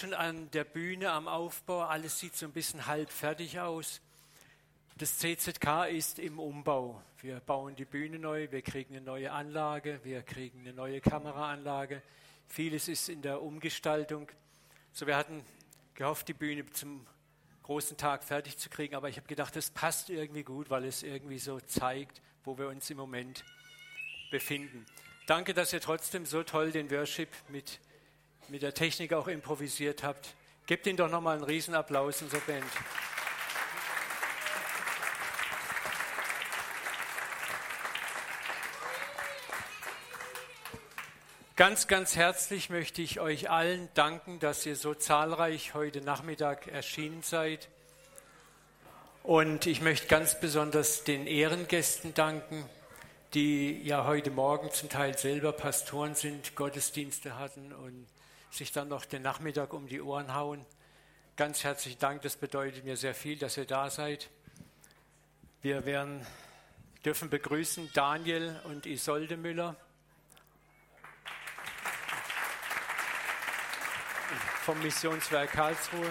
schon an der Bühne, am Aufbau. Alles sieht so ein bisschen halb fertig aus. Das CZK ist im Umbau. Wir bauen die Bühne neu, wir kriegen eine neue Anlage, wir kriegen eine neue Kameraanlage. Vieles ist in der Umgestaltung. So, wir hatten gehofft, die Bühne zum großen Tag fertig zu kriegen, aber ich habe gedacht, das passt irgendwie gut, weil es irgendwie so zeigt, wo wir uns im Moment befinden. Danke, dass ihr trotzdem so toll den Worship mit mit der Technik auch improvisiert habt. Gebt ihnen doch nochmal einen Riesenapplaus, unserer Band. Ganz, ganz herzlich möchte ich euch allen danken, dass ihr so zahlreich heute Nachmittag erschienen seid. Und ich möchte ganz besonders den Ehrengästen danken, die ja heute Morgen zum Teil selber Pastoren sind, Gottesdienste hatten und sich dann noch den Nachmittag um die Ohren hauen. Ganz herzlichen Dank, das bedeutet mir sehr viel, dass ihr da seid. Wir werden, dürfen begrüßen Daniel und Isolde Müller vom Missionswerk Karlsruhe.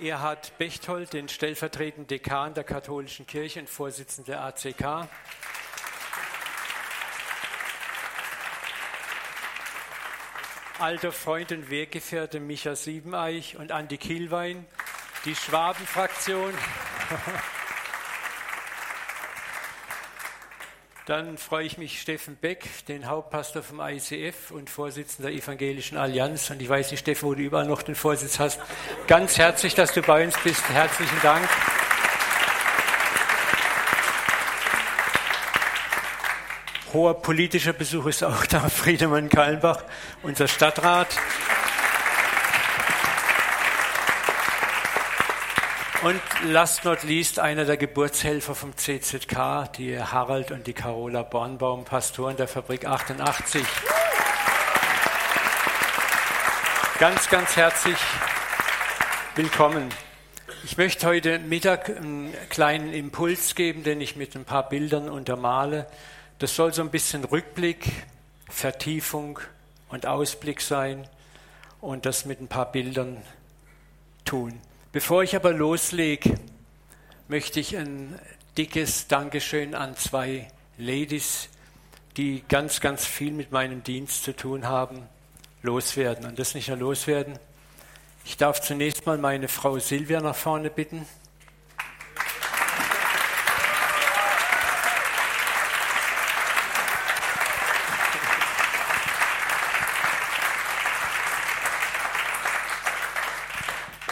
Erhard Bechtold, den stellvertretenden Dekan der katholischen Kirche und Vorsitzenden der ACK. Alter Freund und Weggefährte Micha Siebeneich und Andi Kielwein, die Schwabenfraktion. Dann freue ich mich Steffen Beck, den Hauptpastor vom ICF und Vorsitzender der Evangelischen Allianz. Und ich weiß nicht, Steffen, wo du überall noch den Vorsitz hast. Ganz herzlich, dass du bei uns bist. Herzlichen Dank. Hoher politischer Besuch ist auch da, Friedemann Kallenbach, unser Stadtrat. Und last not least einer der Geburtshelfer vom CZK, die Harald und die Carola Bornbaum, Pastoren der Fabrik 88. Ganz, ganz herzlich willkommen. Ich möchte heute Mittag einen kleinen Impuls geben, den ich mit ein paar Bildern untermale. Das soll so ein bisschen Rückblick, Vertiefung und Ausblick sein und das mit ein paar Bildern tun. Bevor ich aber loslege, möchte ich ein dickes Dankeschön an zwei Ladies, die ganz, ganz viel mit meinem Dienst zu tun haben, loswerden. Und das nicht nur loswerden. Ich darf zunächst mal meine Frau Silvia nach vorne bitten.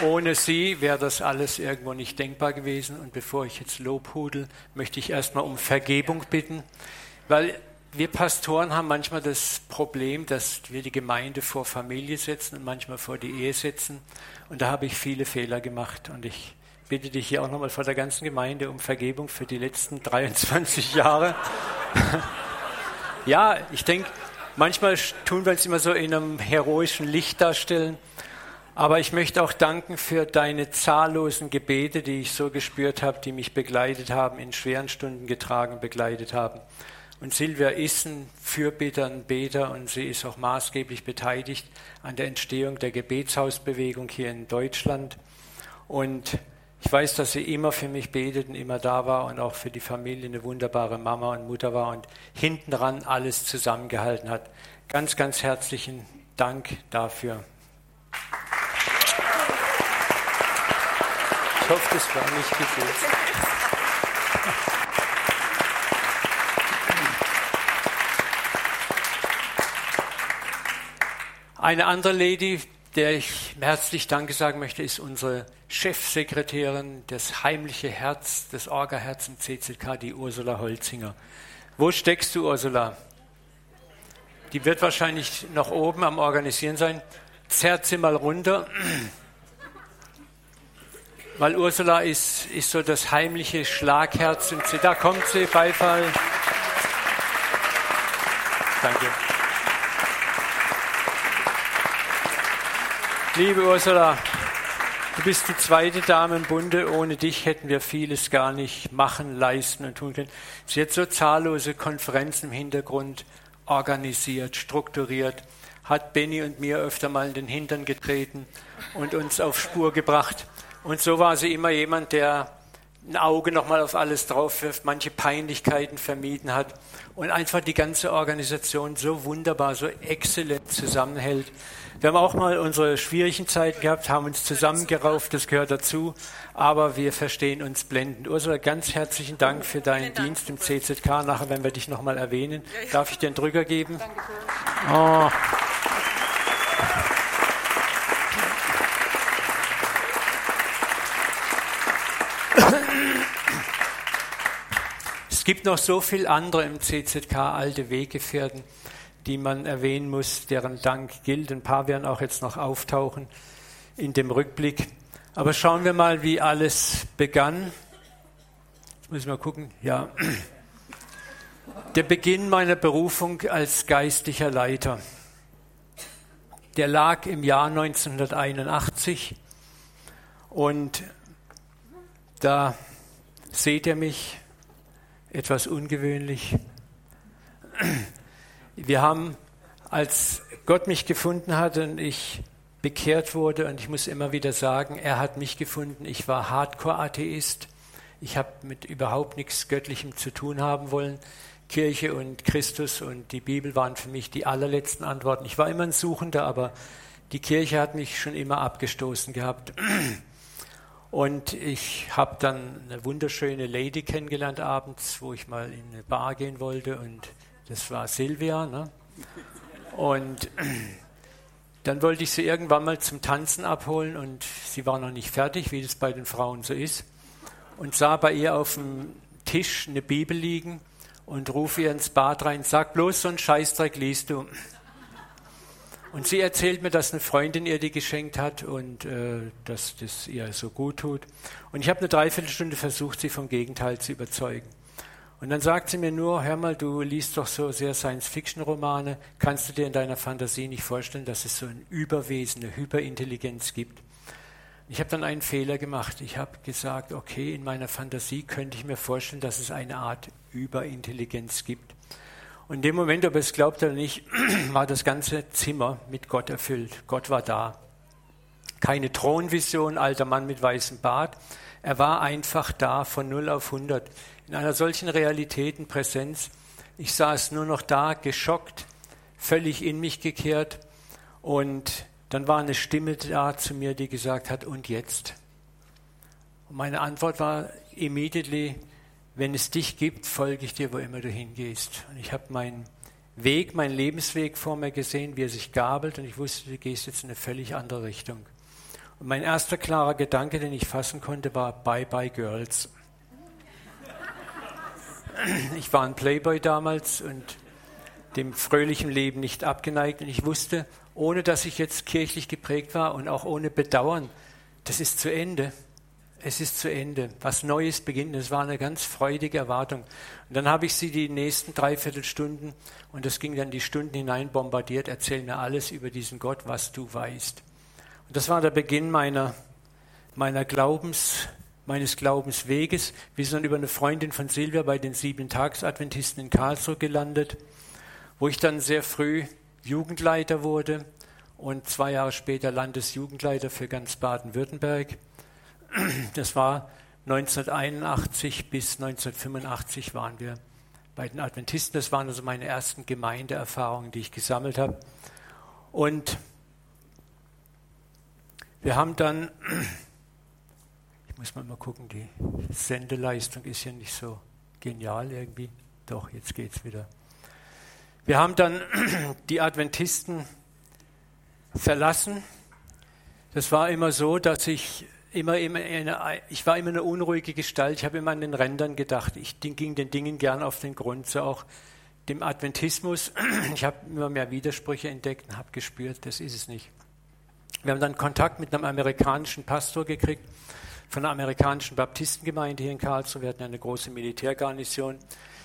Ohne sie wäre das alles irgendwo nicht denkbar gewesen. Und bevor ich jetzt lobhudel, möchte ich erstmal um Vergebung bitten, weil wir Pastoren haben manchmal das Problem, dass wir die Gemeinde vor Familie setzen und manchmal vor die Ehe setzen. Und da habe ich viele Fehler gemacht. Und ich bitte dich hier auch nochmal vor der ganzen Gemeinde um Vergebung für die letzten 23 Jahre. ja, ich denke, manchmal tun wir uns immer so in einem heroischen Licht darstellen. Aber ich möchte auch danken für deine zahllosen Gebete, die ich so gespürt habe, die mich begleitet haben, in schweren Stunden getragen, begleitet haben. Und Silvia ist ein Fürbitter, ein Beter und sie ist auch maßgeblich beteiligt an der Entstehung der Gebetshausbewegung hier in Deutschland. Und ich weiß, dass sie immer für mich betet und immer da war und auch für die Familie eine wunderbare Mama und Mutter war und hinten dran alles zusammengehalten hat. Ganz, ganz herzlichen Dank dafür. Ich hoffe, das war nicht gefühlt. Eine andere Lady, der ich herzlich Danke sagen möchte, ist unsere Chefsekretärin, das heimliche Herz, das Orga-Herz im CZK, die Ursula Holzinger. Wo steckst du, Ursula? Die wird wahrscheinlich noch oben am Organisieren sein. Zerrt sie mal runter. Weil Ursula ist, ist so das heimliche Schlagherz. Und da kommt sie, Beifall. Danke. Liebe Ursula, du bist die zweite Dame im Bunde. Ohne dich hätten wir vieles gar nicht machen, leisten und tun können. Sie hat so zahllose Konferenzen im Hintergrund organisiert, strukturiert, hat Benny und mir öfter mal in den Hintern getreten und uns auf Spur gebracht. Und so war sie immer jemand, der ein Auge nochmal auf alles drauf wirft, manche Peinlichkeiten vermieden hat und einfach die ganze Organisation so wunderbar, so exzellent zusammenhält. Wir haben auch mal unsere schwierigen Zeiten gehabt, haben uns zusammengerauft, das gehört dazu, aber wir verstehen uns blendend. Ursula, ganz herzlichen Dank für deinen Dank. Dienst im CZK. Nachher werden wir dich nochmal erwähnen. Darf ich dir einen Drücker geben? Dankeschön. Oh. Gibt noch so viele andere im CZK, alte Weggefährten die man erwähnen muss, deren Dank gilt. Ein paar werden auch jetzt noch auftauchen in dem Rückblick. Aber schauen wir mal, wie alles begann. Jetzt müssen wir gucken. Ja. Der Beginn meiner Berufung als geistlicher Leiter. Der lag im Jahr 1981 und da seht ihr mich etwas ungewöhnlich. Wir haben, als Gott mich gefunden hat und ich bekehrt wurde, und ich muss immer wieder sagen, er hat mich gefunden, ich war Hardcore-Atheist, ich habe mit überhaupt nichts Göttlichem zu tun haben wollen. Kirche und Christus und die Bibel waren für mich die allerletzten Antworten. Ich war immer ein Suchender, aber die Kirche hat mich schon immer abgestoßen gehabt. Und ich habe dann eine wunderschöne Lady kennengelernt abends, wo ich mal in eine Bar gehen wollte und das war Silvia. Ne? Und dann wollte ich sie irgendwann mal zum Tanzen abholen und sie war noch nicht fertig, wie das bei den Frauen so ist. Und sah bei ihr auf dem Tisch eine Bibel liegen und rufe ihr ins Bad rein, sag bloß so einen Scheißdreck liest du. Und sie erzählt mir, dass eine Freundin ihr die geschenkt hat und äh, dass das ihr so gut tut. Und ich habe eine Dreiviertelstunde versucht, sie vom Gegenteil zu überzeugen. Und dann sagt sie mir nur, hör mal, du liest doch so sehr Science-Fiction-Romane, kannst du dir in deiner Fantasie nicht vorstellen, dass es so ein Überwesen, eine Hyperintelligenz gibt? Ich habe dann einen Fehler gemacht. Ich habe gesagt, okay, in meiner Fantasie könnte ich mir vorstellen, dass es eine Art Überintelligenz gibt. Und in dem Moment, ob es glaubt oder nicht, war das ganze Zimmer mit Gott erfüllt. Gott war da. Keine Thronvision, alter Mann mit weißem Bart. Er war einfach da von 0 auf 100 in einer solchen Realitätenpräsenz. Ich saß nur noch da, geschockt, völlig in mich gekehrt und dann war eine Stimme da zu mir, die gesagt hat, und jetzt? Und meine Antwort war immediately, wenn es dich gibt, folge ich dir, wo immer du hingehst. Und ich habe meinen Weg, meinen Lebensweg vor mir gesehen, wie er sich gabelt und ich wusste, du gehst jetzt in eine völlig andere Richtung. Und mein erster klarer Gedanke, den ich fassen konnte, war Bye Bye Girls. Ich war ein Playboy damals und dem fröhlichen Leben nicht abgeneigt. Und ich wusste, ohne dass ich jetzt kirchlich geprägt war und auch ohne Bedauern, das ist zu Ende. Es ist zu Ende. Was Neues beginnt. Es war eine ganz freudige Erwartung. Und dann habe ich sie die nächsten dreiviertel Stunden, und das ging dann die Stunden hinein bombardiert, erzähl mir alles über diesen Gott, was du weißt. Und das war der Beginn meiner, meiner Glaubens, meines Glaubensweges. Wir sind dann über eine Freundin von Silvia bei den Sieben-Tags-Adventisten in Karlsruhe gelandet, wo ich dann sehr früh Jugendleiter wurde und zwei Jahre später Landesjugendleiter für ganz Baden-Württemberg. Das war 1981 bis 1985 waren wir bei den Adventisten. Das waren also meine ersten Gemeindeerfahrungen, die ich gesammelt habe. Und wir haben dann muss man mal gucken, die Sendeleistung ist ja nicht so genial irgendwie. Doch, jetzt geht es wieder. Wir haben dann die Adventisten verlassen. Das war immer so, dass ich immer, immer eine, ich war immer eine unruhige Gestalt. Ich habe immer an den Rändern gedacht. Ich ging den Dingen gern auf den Grund, so auch dem Adventismus. Ich habe immer mehr Widersprüche entdeckt und habe gespürt, das ist es nicht. Wir haben dann Kontakt mit einem amerikanischen Pastor gekriegt von der amerikanischen Baptistengemeinde hier in Karlsruhe, wir hatten eine große Militärgarnison,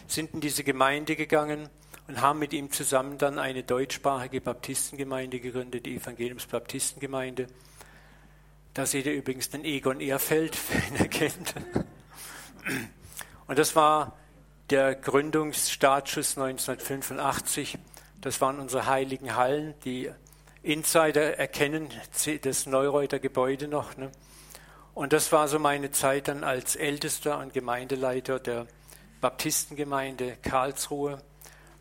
sind in diese Gemeinde gegangen und haben mit ihm zusammen dann eine deutschsprachige Baptistengemeinde gegründet, die Evangeliums-Baptistengemeinde. Da seht ihr übrigens den Egon Ehrfeld, wer ihn erkennt. Und das war der Gründungsstartschuss 1985. Das waren unsere heiligen Hallen. Die Insider erkennen das Neureuter Gebäude noch. Ne? Und das war so meine Zeit dann als Ältester und Gemeindeleiter der Baptistengemeinde Karlsruhe,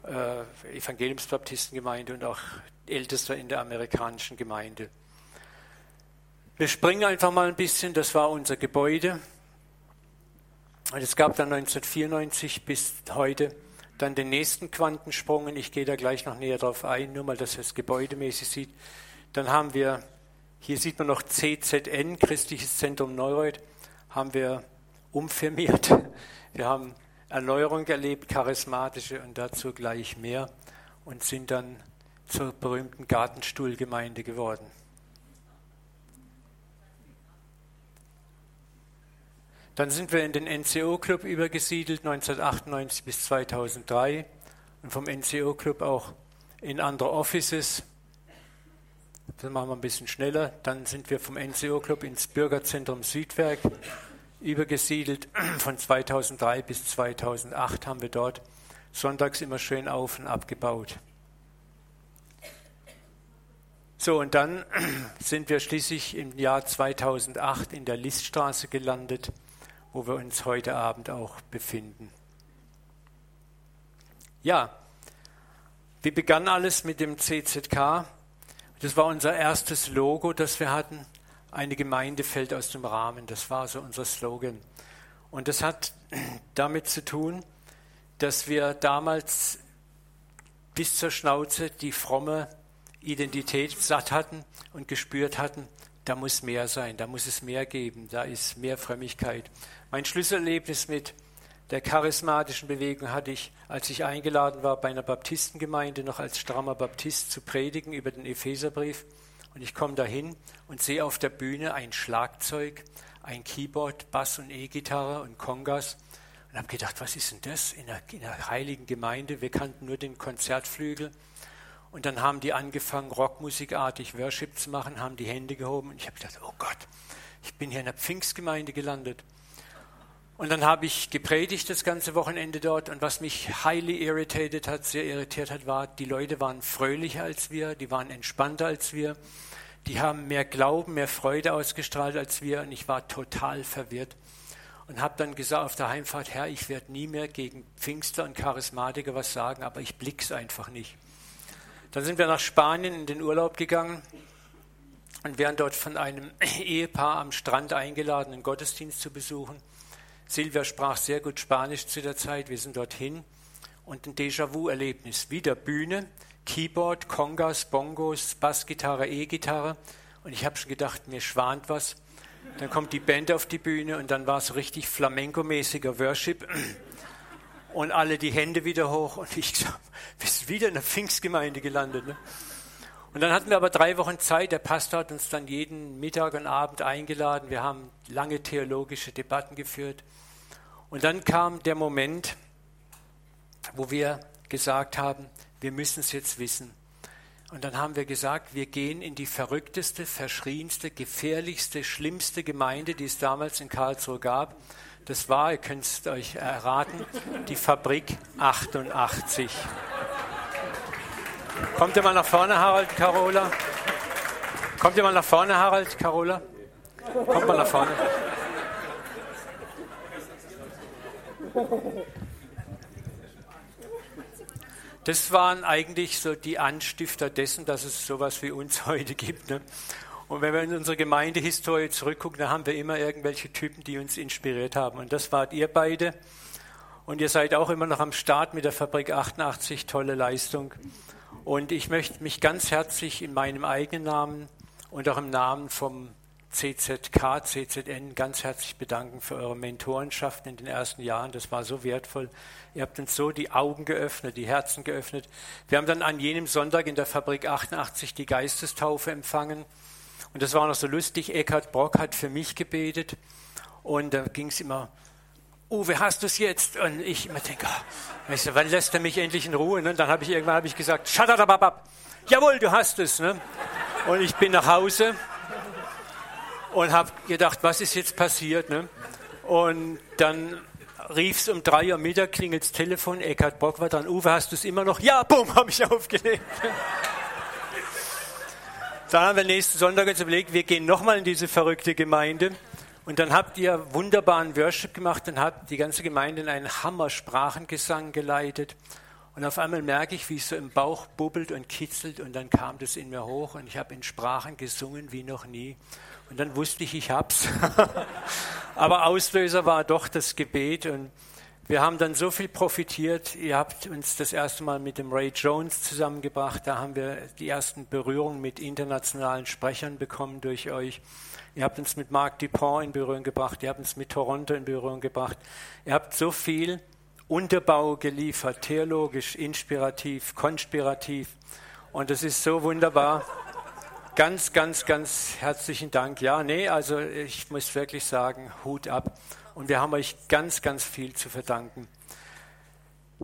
äh, Evangeliumsbaptistengemeinde und auch Ältester in der amerikanischen Gemeinde. Wir springen einfach mal ein bisschen, das war unser Gebäude. Und es gab dann 1994 bis heute dann den nächsten Quantensprung, und ich gehe da gleich noch näher drauf ein, nur mal, dass ihr es gebäudemäßig sieht. Dann haben wir, hier sieht man noch CZN, Christliches Zentrum Neureuth, haben wir umfirmiert. Wir haben Erneuerung erlebt, charismatische und dazu gleich mehr und sind dann zur berühmten Gartenstuhlgemeinde geworden. Dann sind wir in den NCO-Club übergesiedelt, 1998 bis 2003 und vom NCO-Club auch in andere Offices. Das machen wir ein bisschen schneller. Dann sind wir vom NCO-Club ins Bürgerzentrum Südwerk übergesiedelt. Von 2003 bis 2008 haben wir dort sonntags immer schön auf und abgebaut. So, und dann sind wir schließlich im Jahr 2008 in der Liststraße gelandet wo wir uns heute Abend auch befinden. Ja, wie begann alles mit dem CZK? Das war unser erstes Logo, das wir hatten. Eine Gemeinde fällt aus dem Rahmen. Das war so unser Slogan. Und das hat damit zu tun, dass wir damals bis zur Schnauze die fromme Identität satt hatten und gespürt hatten, da muss mehr sein, da muss es mehr geben, da ist mehr Frömmigkeit. Mein Schlüsselerlebnis mit der charismatischen Bewegung hatte ich, als ich eingeladen war, bei einer Baptistengemeinde noch als strammer Baptist zu predigen über den Epheserbrief. Und ich komme dahin und sehe auf der Bühne ein Schlagzeug, ein Keyboard, Bass und E-Gitarre und Kongas. Und habe gedacht, was ist denn das in einer, in einer heiligen Gemeinde? Wir kannten nur den Konzertflügel. Und dann haben die angefangen, rockmusikartig Worship zu machen, haben die Hände gehoben. Und ich habe gedacht, oh Gott, ich bin hier in einer Pfingstgemeinde gelandet. Und dann habe ich gepredigt das ganze Wochenende dort. Und was mich highly irritated hat, sehr irritiert hat, war, die Leute waren fröhlicher als wir, die waren entspannter als wir, die haben mehr Glauben, mehr Freude ausgestrahlt als wir. Und ich war total verwirrt und habe dann gesagt auf der Heimfahrt, Herr, ich werde nie mehr gegen Pfingster und Charismatiker was sagen, aber ich blick's einfach nicht. Dann sind wir nach Spanien in den Urlaub gegangen und werden dort von einem Ehepaar am Strand eingeladen, einen Gottesdienst zu besuchen. Silvia sprach sehr gut Spanisch zu der Zeit. Wir sind dorthin und ein Déjà-vu-Erlebnis. Wieder Bühne, Keyboard, Congas, Bongos, Bassgitarre, E-Gitarre. Und ich habe schon gedacht, mir schwant was. Dann kommt die Band auf die Bühne und dann war es richtig flamenco-mäßiger Worship. Und alle die Hände wieder hoch. Und ich gesagt, wir sind wieder in der Pfingstgemeinde gelandet. Ne? Und dann hatten wir aber drei Wochen Zeit. Der Pastor hat uns dann jeden Mittag und Abend eingeladen. Wir haben lange theologische Debatten geführt. Und dann kam der Moment, wo wir gesagt haben, wir müssen es jetzt wissen. Und dann haben wir gesagt, wir gehen in die verrückteste, verschrienste, gefährlichste, schlimmste Gemeinde, die es damals in Karlsruhe gab. Das war, ihr könnt es euch erraten, die Fabrik 88. Kommt ihr mal nach vorne, Harald, Carola? Kommt ihr mal nach vorne, Harald, Carola? Kommt mal nach vorne. Das waren eigentlich so die Anstifter dessen, dass es sowas wie uns heute gibt. Ne? Und wenn wir in unsere Gemeindehistorie zurückgucken, dann haben wir immer irgendwelche Typen, die uns inspiriert haben. Und das wart ihr beide. Und ihr seid auch immer noch am Start mit der Fabrik 88. Tolle Leistung. Und ich möchte mich ganz herzlich in meinem eigenen Namen und auch im Namen vom CZK, CZN ganz herzlich bedanken für eure Mentorenschaft in den ersten Jahren. Das war so wertvoll. Ihr habt uns so die Augen geöffnet, die Herzen geöffnet. Wir haben dann an jenem Sonntag in der Fabrik 88 die Geistestaufe empfangen. Und das war noch so lustig. Eckhard Brock hat für mich gebetet. Und da ging es immer, Uwe, hast du es jetzt? Und ich immer denke, oh, weißt du, wann lässt er mich endlich in Ruhe? Und ne? dann habe ich irgendwann hab ich gesagt, shut jawohl, du hast es. Ne? Und ich bin nach Hause und habe gedacht, was ist jetzt passiert? Ne? Und dann rief es um drei Uhr Mittag, klingelt das Telefon, Eckhard Bock war dran, Uwe, hast du es immer noch? Ja, bumm, habe ich aufgelegt. Dann haben wir nächsten Sonntag uns überlegt, wir gehen nochmal in diese verrückte Gemeinde. Und dann habt ihr wunderbaren Worship gemacht und habt die ganze Gemeinde in einen Hammer-Sprachengesang geleitet. Und auf einmal merke ich, wie es so im Bauch bubbelt und kitzelt und dann kam das in mir hoch und ich habe in Sprachen gesungen wie noch nie. Und dann wusste ich, ich hab's. Aber Auslöser war doch das Gebet und wir haben dann so viel profitiert. Ihr habt uns das erste Mal mit dem Ray Jones zusammengebracht. Da haben wir die ersten Berührungen mit internationalen Sprechern bekommen durch euch. Ihr habt uns mit Marc Dupont in Berührung gebracht. Ihr habt uns mit Toronto in Berührung gebracht. Ihr habt so viel Unterbau geliefert, theologisch, inspirativ, konspirativ. Und das ist so wunderbar. Ganz, ganz, ganz herzlichen Dank. Ja, nee, also ich muss wirklich sagen, Hut ab. Und wir haben euch ganz, ganz viel zu verdanken.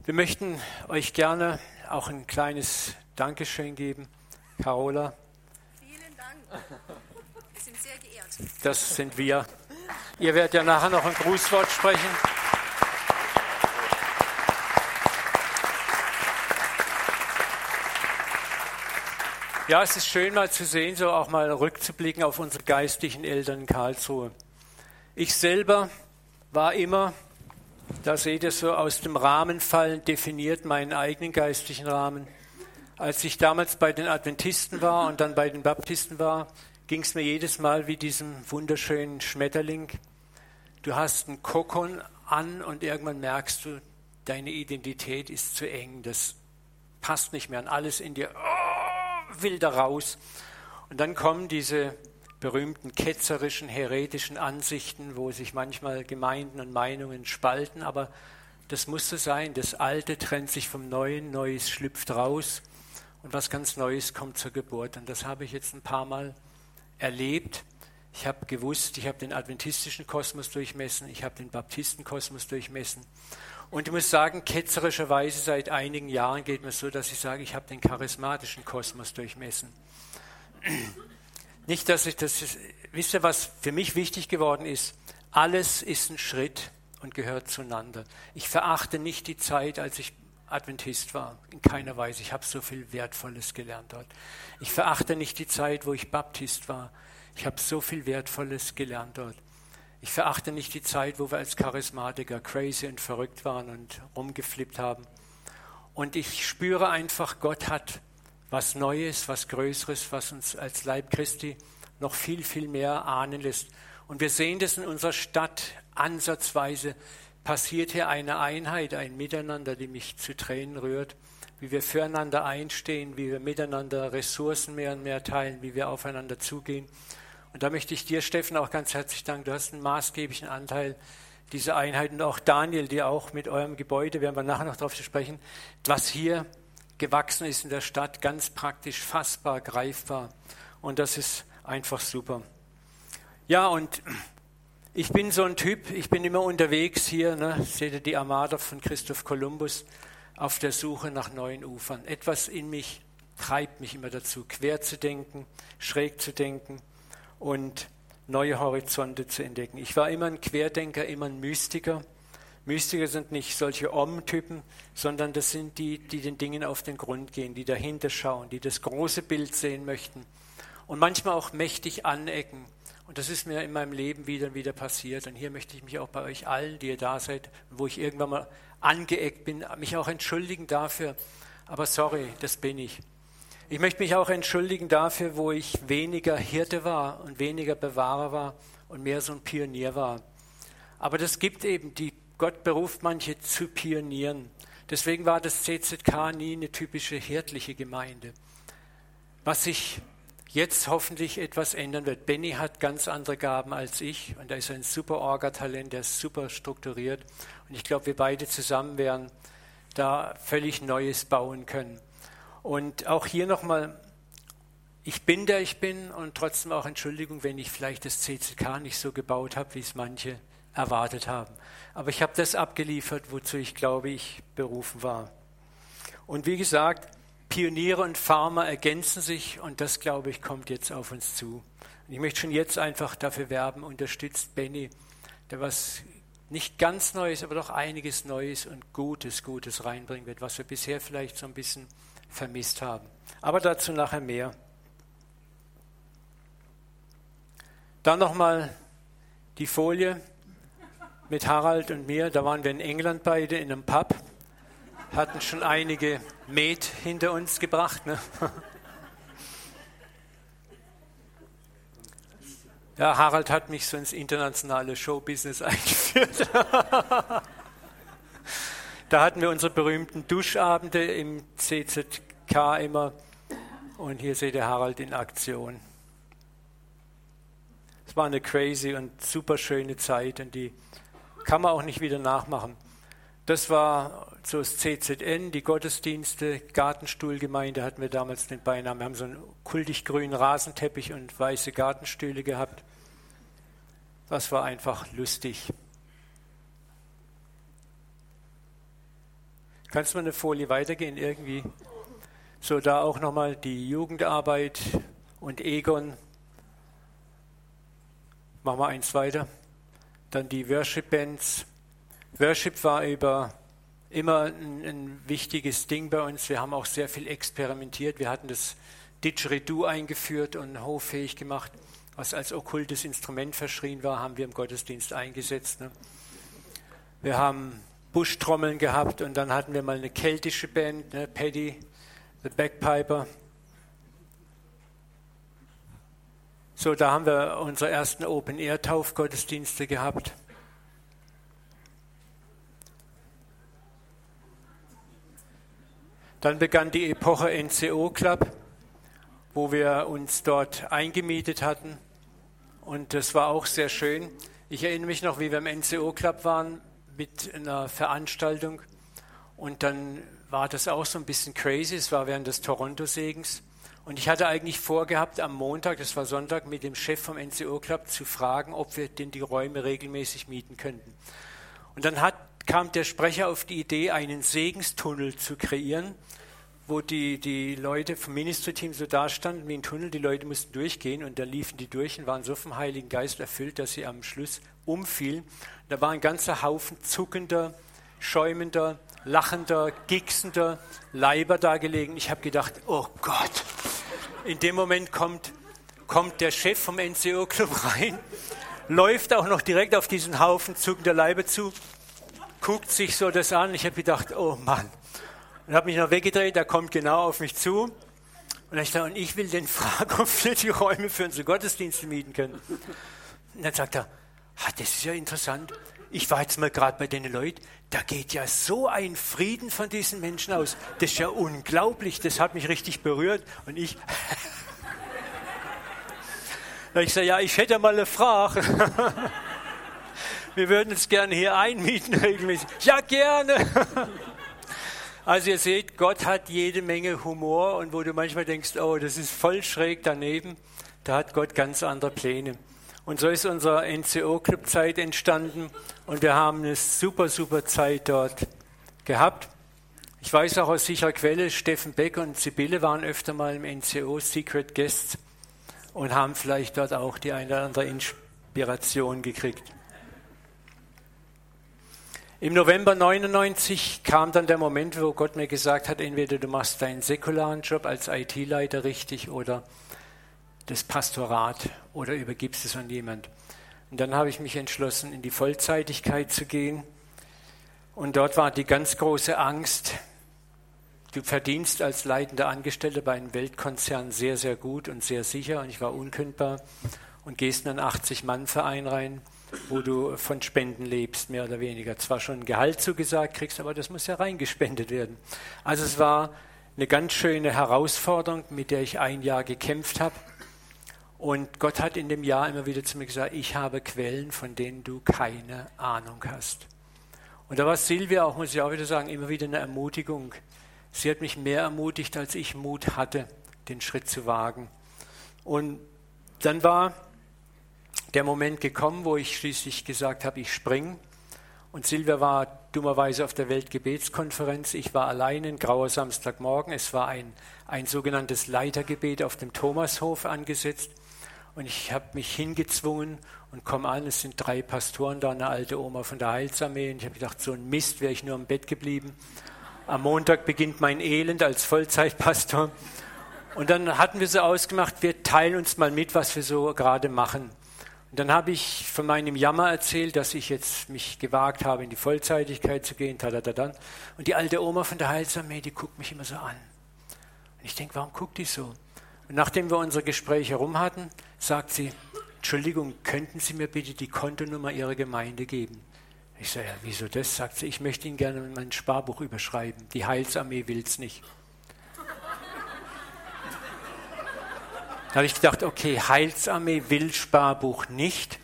Wir möchten euch gerne auch ein kleines Dankeschön geben. Carola. Vielen Dank. Wir sind sehr geehrt. Das sind wir. Ihr werdet ja nachher noch ein Grußwort sprechen. Ja, es ist schön mal zu sehen, so auch mal rückzublicken auf unsere geistlichen Eltern in Karlsruhe. Ich selber war immer, da seht ihr so aus dem Rahmen fallen, definiert meinen eigenen geistlichen Rahmen. Als ich damals bei den Adventisten war und dann bei den Baptisten war, ging es mir jedes Mal wie diesem wunderschönen Schmetterling. Du hast einen Kokon an und irgendwann merkst du, deine Identität ist zu eng, das passt nicht mehr an alles in dir. Oh, will da raus. Und dann kommen diese berühmten ketzerischen, heretischen Ansichten, wo sich manchmal Gemeinden und Meinungen spalten, aber das muss so sein. Das Alte trennt sich vom Neuen, Neues schlüpft raus und was ganz Neues kommt zur Geburt. Und das habe ich jetzt ein paar Mal erlebt. Ich habe gewusst, ich habe den adventistischen Kosmos durchmessen, ich habe den Baptistenkosmos durchmessen. Und ich muss sagen, ketzerischerweise seit einigen Jahren geht mir so, dass ich sage, ich habe den charismatischen Kosmos durchmessen. Nicht, dass ich das, wisst ihr, was für mich wichtig geworden ist? Alles ist ein Schritt und gehört zueinander. Ich verachte nicht die Zeit, als ich Adventist war, in keiner Weise. Ich habe so viel Wertvolles gelernt dort. Ich verachte nicht die Zeit, wo ich Baptist war. Ich habe so viel Wertvolles gelernt dort. Ich verachte nicht die Zeit, wo wir als Charismatiker crazy und verrückt waren und rumgeflippt haben. Und ich spüre einfach, Gott hat was Neues, was Größeres, was uns als Leib Christi noch viel, viel mehr ahnen lässt. Und wir sehen das in unserer Stadt ansatzweise. Passiert hier eine Einheit, ein Miteinander, die mich zu Tränen rührt, wie wir füreinander einstehen, wie wir miteinander Ressourcen mehr und mehr teilen, wie wir aufeinander zugehen. Und da möchte ich dir, Steffen, auch ganz herzlich danken. Du hast einen maßgeblichen Anteil dieser Einheit und auch Daniel, die auch mit eurem Gebäude, werden wir nachher noch darauf sprechen, was hier gewachsen ist in der Stadt, ganz praktisch fassbar, greifbar. Und das ist einfach super. Ja, und ich bin so ein Typ, ich bin immer unterwegs hier, ne, seht ihr die Armada von Christoph Kolumbus, auf der Suche nach neuen Ufern. Etwas in mich treibt mich immer dazu, quer zu denken, schräg zu denken und neue Horizonte zu entdecken. Ich war immer ein Querdenker, immer ein Mystiker. Mystiker sind nicht solche Om-Typen, sondern das sind die, die den Dingen auf den Grund gehen, die dahinter schauen, die das große Bild sehen möchten und manchmal auch mächtig anecken. Und das ist mir in meinem Leben wieder und wieder passiert. Und hier möchte ich mich auch bei euch allen, die ihr da seid, wo ich irgendwann mal angeeckt bin, mich auch entschuldigen dafür. Aber sorry, das bin ich. Ich möchte mich auch entschuldigen dafür, wo ich weniger Hirte war und weniger Bewahrer war und mehr so ein Pionier war. Aber das gibt eben, die, Gott beruft manche zu pionieren. Deswegen war das CZK nie eine typische hirtliche Gemeinde. Was sich jetzt hoffentlich etwas ändern wird. Benny hat ganz andere Gaben als ich und er ist ein super Orga-Talent, der ist super strukturiert. Und ich glaube, wir beide zusammen werden da völlig Neues bauen können. Und auch hier nochmal, ich bin der ich bin und trotzdem auch Entschuldigung, wenn ich vielleicht das CCK nicht so gebaut habe, wie es manche erwartet haben. Aber ich habe das abgeliefert, wozu ich glaube, ich berufen war. Und wie gesagt, Pioniere und Farmer ergänzen sich und das, glaube ich, kommt jetzt auf uns zu. Und ich möchte schon jetzt einfach dafür werben, unterstützt Benny, der was nicht ganz Neues, aber doch einiges Neues und Gutes, Gutes reinbringen wird, was wir bisher vielleicht so ein bisschen vermisst haben. Aber dazu nachher mehr. Dann nochmal die Folie mit Harald und mir. Da waren wir in England beide in einem Pub, hatten schon einige Met hinter uns gebracht. Ne? Ja, Harald hat mich so ins internationale Showbusiness eingeführt. Da hatten wir unsere berühmten Duschabende im CZK immer. Und hier seht ihr Harald in Aktion. Es war eine crazy und super schöne Zeit und die kann man auch nicht wieder nachmachen. Das war so das CZN, die Gottesdienste, Gartenstuhlgemeinde hatten wir damals den Beinamen. Wir haben so einen kultig grünen Rasenteppich und weiße Gartenstühle gehabt. Das war einfach lustig. Kannst du mal eine Folie weitergehen irgendwie? So, da auch nochmal die Jugendarbeit und Egon. Machen wir eins weiter. Dann die Worship Bands. Worship war über immer ein, ein, wichtiges Ding bei uns. Wir haben auch sehr viel experimentiert. Wir hatten das Didgeridoo eingeführt und hoffähig gemacht was als okkultes Instrument verschrien war, haben wir im Gottesdienst eingesetzt. Ne? Wir haben Buschtrommeln gehabt und dann hatten wir mal eine keltische Band, ne? Paddy, the Bagpiper. So, da haben wir unsere ersten Open-Air-Taufgottesdienste gehabt. Dann begann die Epoche NCO Club, wo wir uns dort eingemietet hatten und das war auch sehr schön. Ich erinnere mich noch, wie wir im NCO Club waren mit einer Veranstaltung. Und dann war das auch so ein bisschen crazy. Es war während des Toronto-Segens. Und ich hatte eigentlich vorgehabt, am Montag, das war Sonntag, mit dem Chef vom NCO Club zu fragen, ob wir denn die Räume regelmäßig mieten könnten. Und dann hat, kam der Sprecher auf die Idee, einen Segenstunnel zu kreieren wo die, die Leute vom Ministry-Team so dastanden wie ein Tunnel, die Leute mussten durchgehen und da liefen die durch und waren so vom Heiligen Geist erfüllt, dass sie am Schluss umfielen. Da war ein ganzer Haufen zuckender, schäumender, lachender, gicksender Leiber da gelegen. Ich habe gedacht, oh Gott, in dem Moment kommt, kommt der Chef vom NCO-Club rein, läuft auch noch direkt auf diesen Haufen zuckender Leiber zu, guckt sich so das an. Ich habe gedacht, oh Mann, und habe mich noch weggedreht, er kommt genau auf mich zu. Und ich dachte, und ich will den fragen, ob wir die Räume für unsere Gottesdienste mieten können. Und dann sagt er, ah, das ist ja interessant. Ich war jetzt mal gerade bei den Leuten, da geht ja so ein Frieden von diesen Menschen aus. Das ist ja unglaublich, das hat mich richtig berührt. Und ich, ich sage, ja, ich hätte mal eine Frage. Wir würden es gerne hier einmieten regelmäßig. Ja, gerne. Also ihr seht, Gott hat jede Menge Humor und wo du manchmal denkst, oh, das ist voll schräg daneben, da hat Gott ganz andere Pläne. Und so ist unsere NCO-Club-Zeit entstanden und wir haben eine super, super Zeit dort gehabt. Ich weiß auch aus sicherer Quelle, Steffen Beck und Sibylle waren öfter mal im NCO Secret Guests und haben vielleicht dort auch die eine oder andere Inspiration gekriegt. Im November 99 kam dann der Moment, wo Gott mir gesagt hat, entweder du machst deinen säkularen Job als IT-Leiter richtig oder das Pastorat oder übergibst es an jemand. Und dann habe ich mich entschlossen, in die Vollzeitigkeit zu gehen. Und dort war die ganz große Angst, du verdienst als leitender Angestellter bei einem Weltkonzern sehr, sehr gut und sehr sicher und ich war unkündbar und gehst in einen 80-Mann-Verein rein wo du von Spenden lebst, mehr oder weniger. Zwar schon Gehalt zugesagt kriegst, aber das muss ja reingespendet werden. Also es war eine ganz schöne Herausforderung, mit der ich ein Jahr gekämpft habe. Und Gott hat in dem Jahr immer wieder zu mir gesagt, ich habe Quellen, von denen du keine Ahnung hast. Und da war Silvia auch, muss ich auch wieder sagen, immer wieder eine Ermutigung. Sie hat mich mehr ermutigt, als ich Mut hatte, den Schritt zu wagen. Und dann war der Moment gekommen, wo ich schließlich gesagt habe, ich springe. Und Silvia war dummerweise auf der Weltgebetskonferenz. Ich war allein in grauer Samstagmorgen. Es war ein, ein sogenanntes Leitergebet auf dem Thomashof angesetzt. Und ich habe mich hingezwungen und komme an, es sind drei Pastoren da, eine alte Oma von der Heilsarmee. Und ich habe gedacht, so ein Mist, wäre ich nur im Bett geblieben. Am Montag beginnt mein Elend als Vollzeitpastor. Und dann hatten wir so ausgemacht, wir teilen uns mal mit, was wir so gerade machen. Und dann habe ich von meinem Jammer erzählt, dass ich jetzt mich gewagt habe, in die Vollzeitigkeit zu gehen. Tadadadan. Und die alte Oma von der Heilsarmee, die guckt mich immer so an. Und ich denke, warum guckt die so? Und nachdem wir unsere Gespräche herum hatten, sagt sie, Entschuldigung, könnten Sie mir bitte die Kontonummer Ihrer Gemeinde geben? Ich sage, ja, wieso das? Sagt sie, ich möchte Ihnen gerne mein Sparbuch überschreiben. Die Heilsarmee will es nicht. Da habe ich gedacht, okay, Heilsarmee will Sparbuch nicht.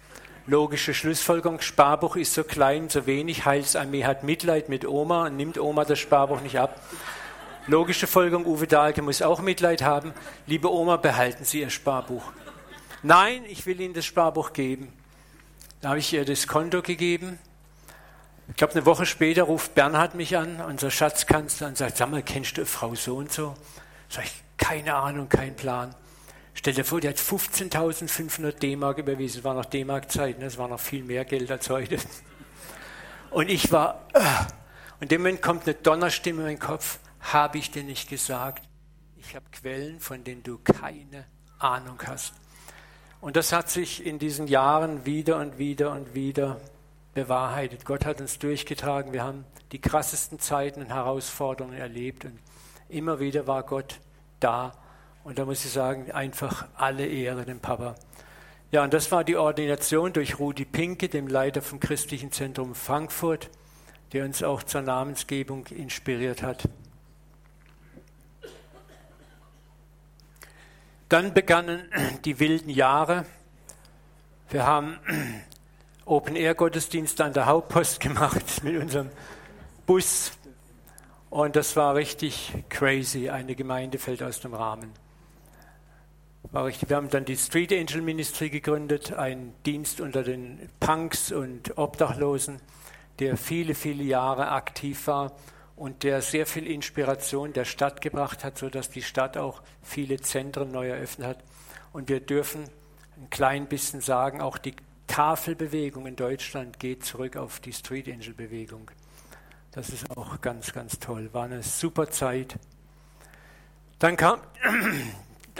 Logische Schlussfolgerung, Sparbuch ist so klein, so wenig. Heilsarmee hat Mitleid mit Oma und nimmt Oma das Sparbuch nicht ab. Logische Folgerung, Uwe Dahlke muss auch Mitleid haben. Liebe Oma, behalten Sie Ihr Sparbuch. Nein, ich will Ihnen das Sparbuch geben. Da habe ich ihr das Konto gegeben. Ich glaube, eine Woche später ruft Bernhard mich an, unser Schatzkanzler, und sagt, sag mal, kennst du Frau so und so? Sag ich, keine Ahnung, kein Plan. Stell dir vor, die hat 15.500 D-Mark überwiesen. Es war noch D-Mark-Zeit, ne? es war noch viel mehr Geld als heute. Und ich war, äh, und in dem Moment kommt eine Donnerstimme in meinen Kopf, habe ich dir nicht gesagt, ich habe Quellen, von denen du keine Ahnung hast. Und das hat sich in diesen Jahren wieder und wieder und wieder bewahrheitet. Gott hat uns durchgetragen. Wir haben die krassesten Zeiten und Herausforderungen erlebt. Und immer wieder war Gott da. Und da muss ich sagen, einfach alle Ehre dem Papa. Ja, und das war die Ordination durch Rudi Pinke, dem Leiter vom Christlichen Zentrum Frankfurt, der uns auch zur Namensgebung inspiriert hat. Dann begannen die wilden Jahre. Wir haben Open-Air-Gottesdienst an der Hauptpost gemacht mit unserem Bus. Und das war richtig crazy. Eine Gemeinde fällt aus dem Rahmen. Wir haben dann die Street Angel Ministry gegründet, einen Dienst unter den Punks und Obdachlosen, der viele, viele Jahre aktiv war und der sehr viel Inspiration der Stadt gebracht hat, sodass die Stadt auch viele Zentren neu eröffnet hat. Und wir dürfen ein klein bisschen sagen, auch die Tafelbewegung in Deutschland geht zurück auf die Street Angel Bewegung. Das ist auch ganz, ganz toll. War eine super Zeit. Dann kam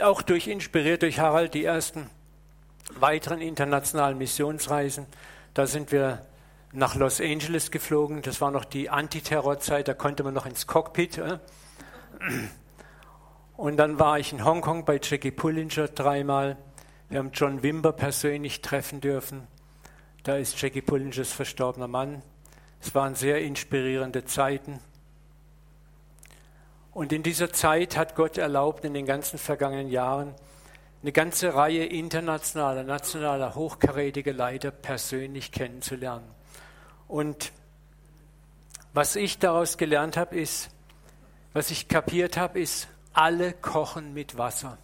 auch durch inspiriert durch Harald die ersten weiteren internationalen Missionsreisen. Da sind wir nach Los Angeles geflogen. Das war noch die Antiterrorzeit, da konnte man noch ins Cockpit. Äh? Und dann war ich in Hongkong bei Jackie Pullinger dreimal. Wir haben John Wimber persönlich treffen dürfen. Da ist Jackie Pullingers verstorbener Mann. Es waren sehr inspirierende Zeiten. Und in dieser Zeit hat Gott erlaubt, in den ganzen vergangenen Jahren eine ganze Reihe internationaler, nationaler, hochkarätiger Leiter persönlich kennenzulernen. Und was ich daraus gelernt habe, ist, was ich kapiert habe, ist, alle kochen mit Wasser.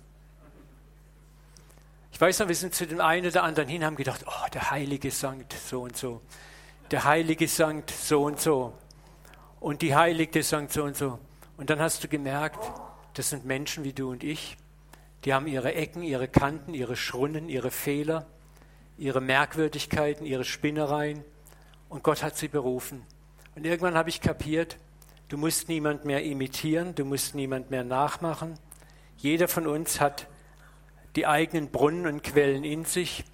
Ich weiß noch, wir sind zu dem einen oder anderen hin, haben gedacht, oh, der heilige Sankt so und so, der heilige Sankt so und so und die heilige Sankt so und so. Und dann hast du gemerkt, das sind Menschen wie du und ich, die haben ihre Ecken, ihre Kanten, ihre Schrunnen, ihre Fehler, ihre Merkwürdigkeiten, ihre Spinnereien und Gott hat sie berufen. Und irgendwann habe ich kapiert, du musst niemand mehr imitieren, du musst niemand mehr nachmachen. Jeder von uns hat die eigenen Brunnen und Quellen in sich.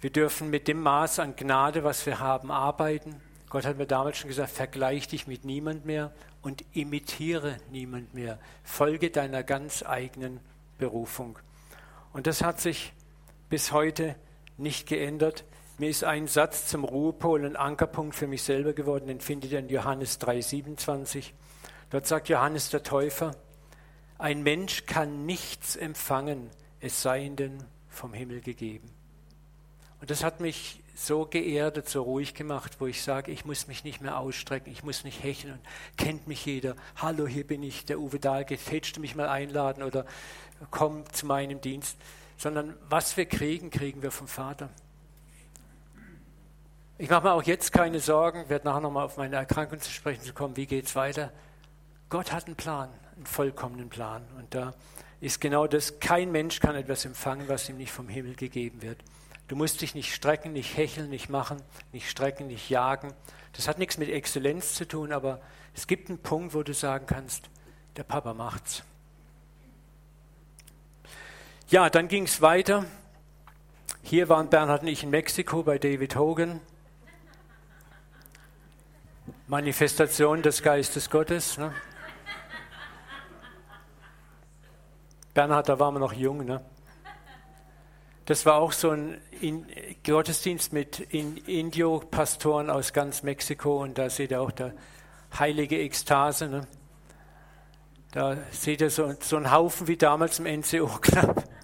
Wir dürfen mit dem Maß an Gnade, was wir haben, arbeiten. Gott hat mir damals schon gesagt, vergleich dich mit niemand mehr und imitiere niemand mehr. Folge deiner ganz eigenen Berufung. Und das hat sich bis heute nicht geändert. Mir ist ein Satz zum Ruhepol ein Ankerpunkt für mich selber geworden, den findet ihr in Johannes 3,27. Dort sagt Johannes der Täufer, ein Mensch kann nichts empfangen, es sei denn vom Himmel gegeben. Und das hat mich so geerdet, so ruhig gemacht, wo ich sage, ich muss mich nicht mehr ausstrecken, ich muss nicht hecheln. Kennt mich jeder. Hallo, hier bin ich, der Uwe Dahlke, hättest du mich mal einladen oder komm zu meinem Dienst. Sondern was wir kriegen, kriegen wir vom Vater. Ich mache mir auch jetzt keine Sorgen, werde nachher nochmal auf meine Erkrankung zu sprechen zu kommen, wie geht es weiter. Gott hat einen Plan, einen vollkommenen Plan. Und da ist genau das, kein Mensch kann etwas empfangen, was ihm nicht vom Himmel gegeben wird. Du musst dich nicht strecken, nicht hecheln, nicht machen, nicht strecken, nicht jagen. Das hat nichts mit Exzellenz zu tun, aber es gibt einen Punkt, wo du sagen kannst, der Papa macht's. Ja, dann ging es weiter. Hier waren Bernhard und ich in Mexiko bei David Hogan. Manifestation des Geistes Gottes. Ne? Bernhard, da waren wir noch jung. Ne? Das war auch so ein Gottesdienst mit Indio-Pastoren aus ganz Mexiko und da seht ihr auch der heilige Ekstase. Ne? Da seht ihr so, so einen Haufen wie damals im NCO-Club.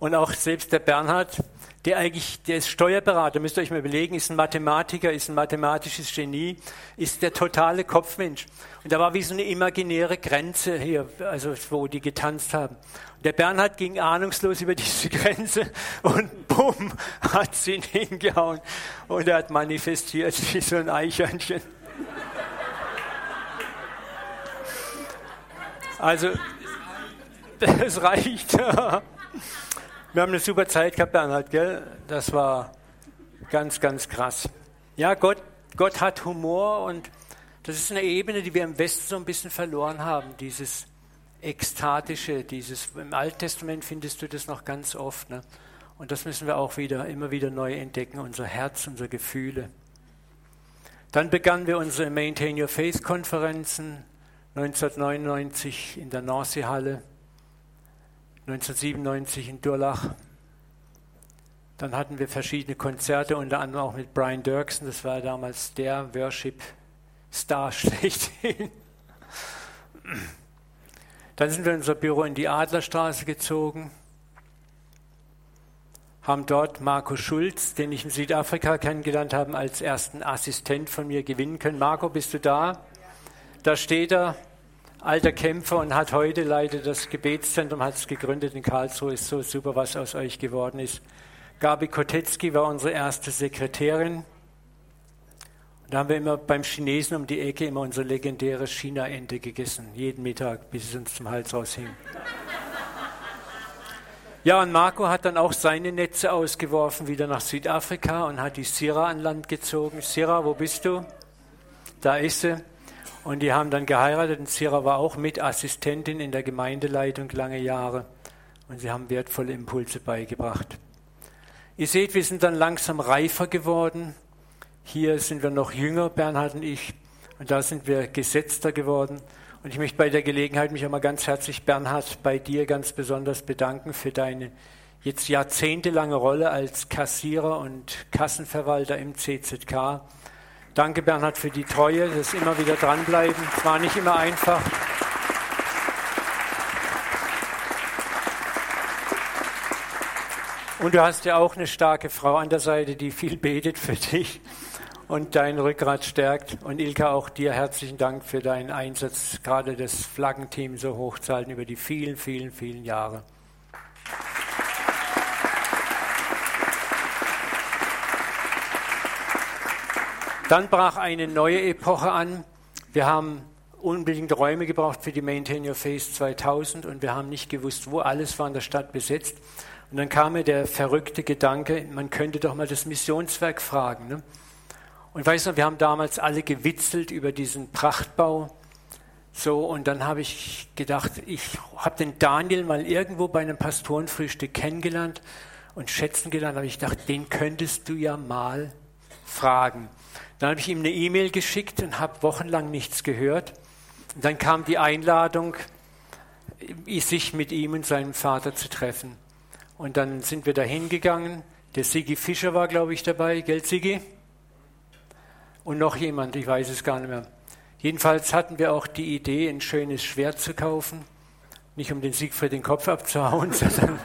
Und auch selbst der Bernhard, der eigentlich, der ist Steuerberater, müsst ihr euch mal überlegen, ist ein Mathematiker, ist ein mathematisches Genie, ist der totale Kopfmensch. Und da war wie so eine imaginäre Grenze hier, also wo die getanzt haben. Der Bernhard ging ahnungslos über diese Grenze und bumm, hat sie ihn hingehauen und er hat manifestiert wie so ein Eichhörnchen. Also, das reicht. Wir haben eine super Zeit gehabt, Bernhard, gell? Das war ganz, ganz krass. Ja, Gott, Gott hat Humor und das ist eine Ebene, die wir im Westen so ein bisschen verloren haben, dieses Ekstatische, dieses, im Alten Testament findest du das noch ganz oft. Ne? Und das müssen wir auch wieder, immer wieder neu entdecken, unser Herz, unsere Gefühle. Dann begannen wir unsere Maintain Your Faith Konferenzen 1999 in der Nancy-Halle. 1997 in Durlach. Dann hatten wir verschiedene Konzerte, unter anderem auch mit Brian Dirksen, das war damals der Worship-Star schlechthin. Dann sind wir in unser Büro in die Adlerstraße gezogen, haben dort Marco Schulz, den ich in Südafrika kennengelernt habe, als ersten Assistent von mir gewinnen können. Marco, bist du da? Da steht er, alter Kämpfer und hat heute leitet das Gebetszentrum, hat es gegründet in Karlsruhe, ist so super, was aus euch geworden ist. Gabi Kotetzki war unsere erste Sekretärin. Da haben wir immer beim Chinesen um die Ecke immer unser legendäres China-Ente gegessen, jeden Mittag, bis es uns zum Hals raushing. Ja, und Marco hat dann auch seine Netze ausgeworfen, wieder nach Südafrika und hat die Sira an Land gezogen. Sira, wo bist du? Da ist sie. Und die haben dann geheiratet und Sira war auch Mitassistentin in der Gemeindeleitung lange Jahre. Und sie haben wertvolle Impulse beigebracht. Ihr seht, wir sind dann langsam reifer geworden. Hier sind wir noch jünger, Bernhard und ich. Und da sind wir gesetzter geworden. Und ich möchte bei der Gelegenheit mich einmal ganz herzlich, Bernhard, bei dir ganz besonders bedanken für deine jetzt jahrzehntelange Rolle als Kassierer und Kassenverwalter im CZK. Danke, Bernhard, für die Treue, das immer wieder dranbleiben. Es war nicht immer einfach. Und du hast ja auch eine starke Frau an der Seite, die viel betet für dich und dein Rückgrat stärkt. Und Ilka, auch dir herzlichen Dank für deinen Einsatz, gerade das Flaggenteam so hochzuhalten über die vielen, vielen, vielen Jahre. Dann brach eine neue Epoche an. Wir haben unbedingt Räume gebraucht für die Maintain Your Face 2000 und wir haben nicht gewusst, wo alles war in der Stadt besetzt. Und dann kam mir der verrückte Gedanke, man könnte doch mal das Missionswerk fragen. Ne? Und weißt du, wir haben damals alle gewitzelt über diesen Prachtbau. So, und dann habe ich gedacht, ich habe den Daniel mal irgendwo bei einem Pastorenfrühstück kennengelernt und schätzen gelernt, aber ich dachte, den könntest du ja mal fragen. Dann habe ich ihm eine E-Mail geschickt und habe wochenlang nichts gehört. Und dann kam die Einladung, sich mit ihm und seinem Vater zu treffen. Und dann sind wir da hingegangen. Der Sigi Fischer war, glaube ich, dabei. Gell, Sigi? Und noch jemand, ich weiß es gar nicht mehr. Jedenfalls hatten wir auch die Idee, ein schönes Schwert zu kaufen. Nicht um den Siegfried den Kopf abzuhauen, sondern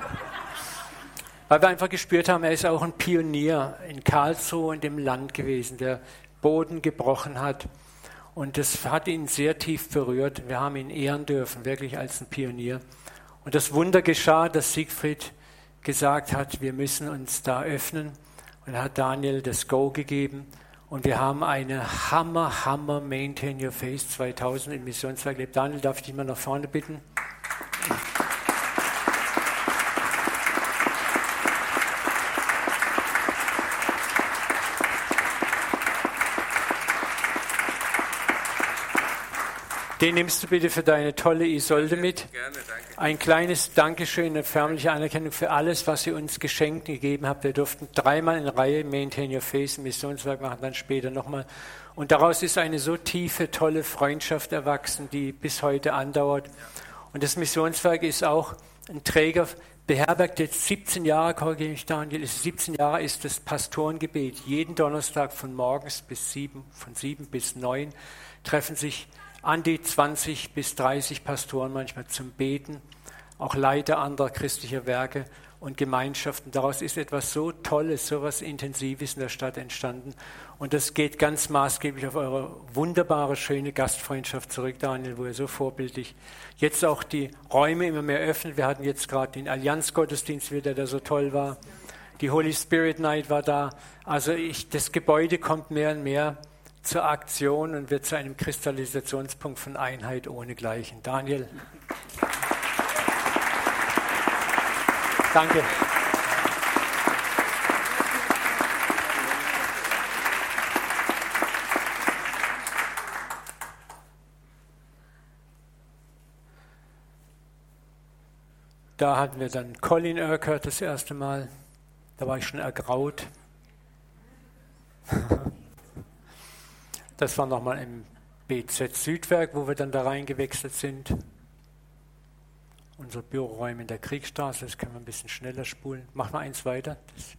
weil wir einfach gespürt haben, er ist auch ein Pionier in Karlsruhe und im Land gewesen, der Boden gebrochen hat. Und das hat ihn sehr tief berührt. Wir haben ihn ehren dürfen, wirklich als ein Pionier. Und das Wunder geschah, dass Siegfried gesagt hat, wir müssen uns da öffnen. Und er hat Daniel das Go gegeben. Und wir haben eine Hammer, Hammer Maintain Your Face 2000 im Missionswerk erlebt. Daniel, darf ich dich mal nach vorne bitten? Applaus Den nimmst du bitte für deine tolle Isolde mit. Gerne, danke. Ein kleines Dankeschön, eine förmliche Anerkennung für alles, was ihr uns geschenkt gegeben habt. Wir durften dreimal in Reihe Maintain Your Face, ein Missionswerk machen, dann später nochmal. Und daraus ist eine so tiefe, tolle Freundschaft erwachsen, die bis heute andauert. Und das Missionswerk ist auch ein Träger, beherbergt jetzt 17 Jahre, korrigiere mich Daniel, 17 Jahre ist das Pastorengebet. Jeden Donnerstag von morgens bis sieben, von sieben bis neun treffen sich an die 20 bis 30 Pastoren manchmal zum Beten, auch Leiter anderer christlicher Werke und Gemeinschaften. Daraus ist etwas so Tolles, so etwas Intensives in der Stadt entstanden. Und das geht ganz maßgeblich auf eure wunderbare, schöne Gastfreundschaft zurück, Daniel, wo ihr so vorbildlich jetzt auch die Räume immer mehr öffnet. Wir hatten jetzt gerade den Allianzgottesdienst wieder, der so toll war. Die Holy Spirit Night war da. Also ich, das Gebäude kommt mehr und mehr zur Aktion und wird zu einem Kristallisationspunkt von Einheit ohnegleichen. Daniel. Danke. Da hatten wir dann Colin Urquhart das erste Mal. Da war ich schon ergraut. Das war nochmal im BZ Südwerk, wo wir dann da reingewechselt sind. Unsere Büroräume in der Kriegsstraße, das können wir ein bisschen schneller spulen. Mach mal eins weiter. Das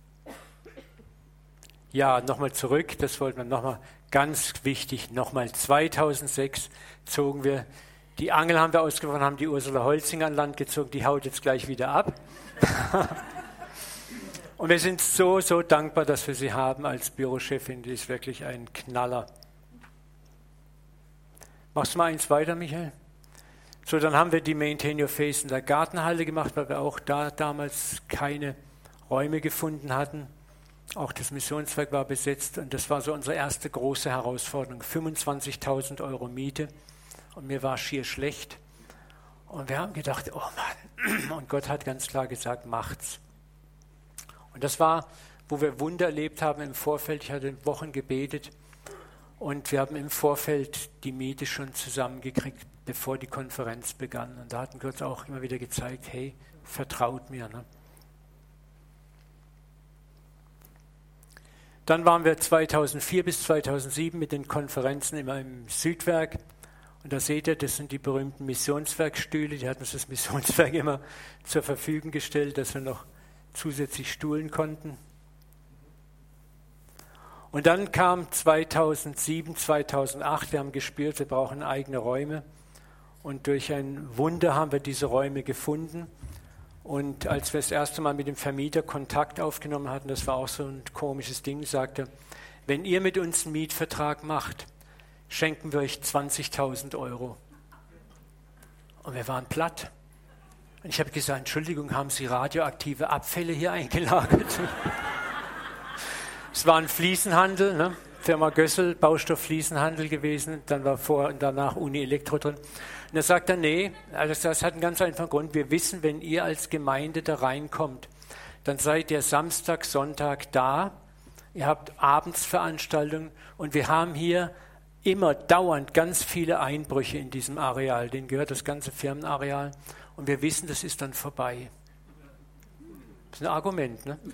ja, nochmal zurück, das wollten wir nochmal ganz wichtig, nochmal 2006 zogen wir, die Angel haben wir ausgefahren, haben die Ursula Holzinger an Land gezogen, die haut jetzt gleich wieder ab. Und wir sind so, so dankbar, dass wir sie haben als Bürochefin, die ist wirklich ein Knaller. Machst du mal eins weiter, Michael? So, dann haben wir die Maintain Your Face in der Gartenhalle gemacht, weil wir auch da damals keine Räume gefunden hatten. Auch das Missionswerk war besetzt und das war so unsere erste große Herausforderung. 25.000 Euro Miete und mir war schier schlecht. Und wir haben gedacht, oh Mann, und Gott hat ganz klar gesagt, macht's. Und das war, wo wir Wunder erlebt haben im Vorfeld. Ich hatte Wochen gebetet und wir haben im Vorfeld die Miete schon zusammengekriegt, bevor die Konferenz begann. Und da hatten Gott auch immer wieder gezeigt, hey, vertraut mir. Ne? Dann waren wir 2004 bis 2007 mit den Konferenzen immer im Südwerk. Und da seht ihr, das sind die berühmten Missionswerkstühle. Die hat uns das Missionswerk immer zur Verfügung gestellt, dass wir noch zusätzlich stuhlen konnten. Und dann kam 2007, 2008, wir haben gespürt, wir brauchen eigene Räume. Und durch ein Wunder haben wir diese Räume gefunden. Und als wir das erste Mal mit dem Vermieter Kontakt aufgenommen hatten, das war auch so ein komisches Ding, sagte, wenn ihr mit uns einen Mietvertrag macht, schenken wir euch 20.000 Euro. Und wir waren platt. Und ich habe gesagt, Entschuldigung, haben Sie radioaktive Abfälle hier eingelagert? Es war ein Fliesenhandel, ne? Firma Gössel, Baustoff Fliesenhandel gewesen. Dann war vor und danach Uni Elektro drin. Und er sagt dann, nee, also das hat einen ganz einfachen Grund. Wir wissen, wenn ihr als Gemeinde da reinkommt, dann seid ihr Samstag, Sonntag da. Ihr habt Abendsveranstaltungen und wir haben hier immer dauernd ganz viele Einbrüche in diesem Areal. Denen gehört das ganze Firmenareal. Und wir wissen, das ist dann vorbei. Das ist ein Argument, ne?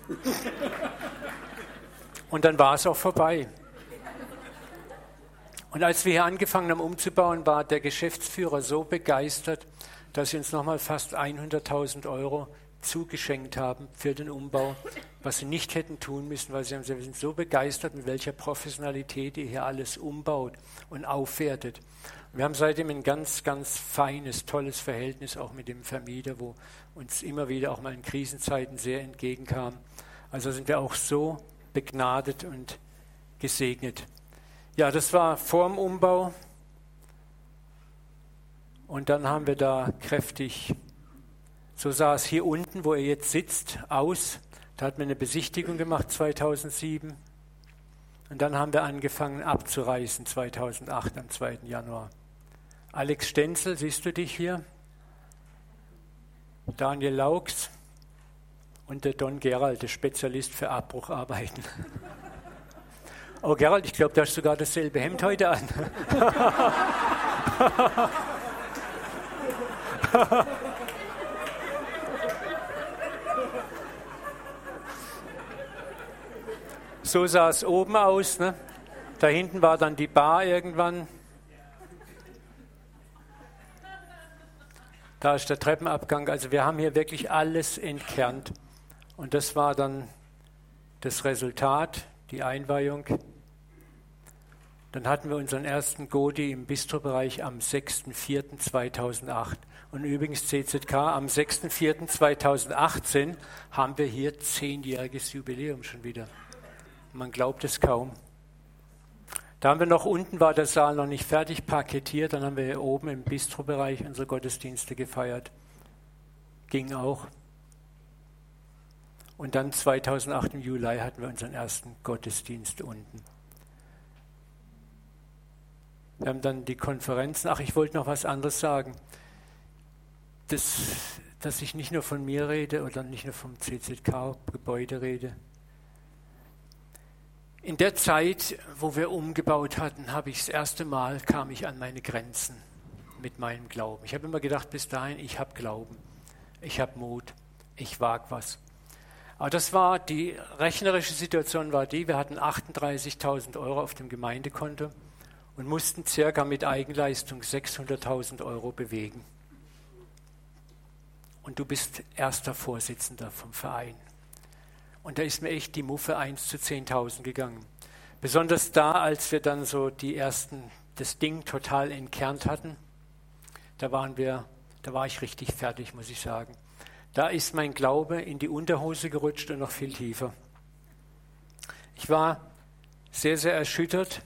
Und dann war es auch vorbei. Und als wir hier angefangen haben umzubauen, war der Geschäftsführer so begeistert, dass sie uns nochmal fast 100.000 Euro zugeschenkt haben für den Umbau, was sie nicht hätten tun müssen, weil sie haben, sie sind so begeistert, mit welcher Professionalität ihr hier alles umbaut und aufwertet. Wir haben seitdem ein ganz, ganz feines, tolles Verhältnis auch mit dem Vermieter, wo uns immer wieder auch mal in Krisenzeiten sehr entgegenkam. Also sind wir auch so begnadet und gesegnet. Ja, das war vor dem Umbau. Und dann haben wir da kräftig, so sah es hier unten, wo er jetzt sitzt, aus. Da hat man eine Besichtigung gemacht 2007. Und dann haben wir angefangen abzureißen 2008 am 2. Januar. Alex Stenzel, siehst du dich hier? Daniel Laux, und der Don Gerald, der Spezialist für Abbrucharbeiten. Oh Gerald, ich glaube, du hast sogar dasselbe Hemd heute an. so sah es oben aus. Ne? Da hinten war dann die Bar irgendwann. Da ist der Treppenabgang. Also wir haben hier wirklich alles entkernt. Und das war dann das Resultat, die Einweihung. Dann hatten wir unseren ersten Godi im Bistrobereich am 6.4.2008. Und übrigens CZK, am 6.4.2018 haben wir hier zehnjähriges Jubiläum schon wieder. Man glaubt es kaum. Da haben wir noch unten war der Saal noch nicht fertig parkettiert, dann haben wir hier oben im Bistrobereich unsere Gottesdienste gefeiert. Ging auch. Und dann 2008 im Juli hatten wir unseren ersten Gottesdienst unten. Wir haben dann die Konferenzen. Ach, ich wollte noch was anderes sagen. Das, dass ich nicht nur von mir rede oder nicht nur vom CZK-Gebäude rede, in der Zeit, wo wir umgebaut hatten, habe ich das erste Mal kam ich an meine Grenzen mit meinem Glauben. Ich habe immer gedacht, bis dahin, ich habe Glauben, ich habe Mut, ich wage was. Aber das war die rechnerische Situation war die, wir hatten 38.000 Euro auf dem Gemeindekonto und mussten circa mit Eigenleistung 600.000 Euro bewegen. Und du bist erster Vorsitzender vom Verein. Und da ist mir echt die Muffe 1 zu 10.000 gegangen. Besonders da, als wir dann so die ersten, das Ding total entkernt hatten, da waren wir, da war ich richtig fertig, muss ich sagen. Da ist mein Glaube in die Unterhose gerutscht und noch viel tiefer. Ich war sehr, sehr erschüttert,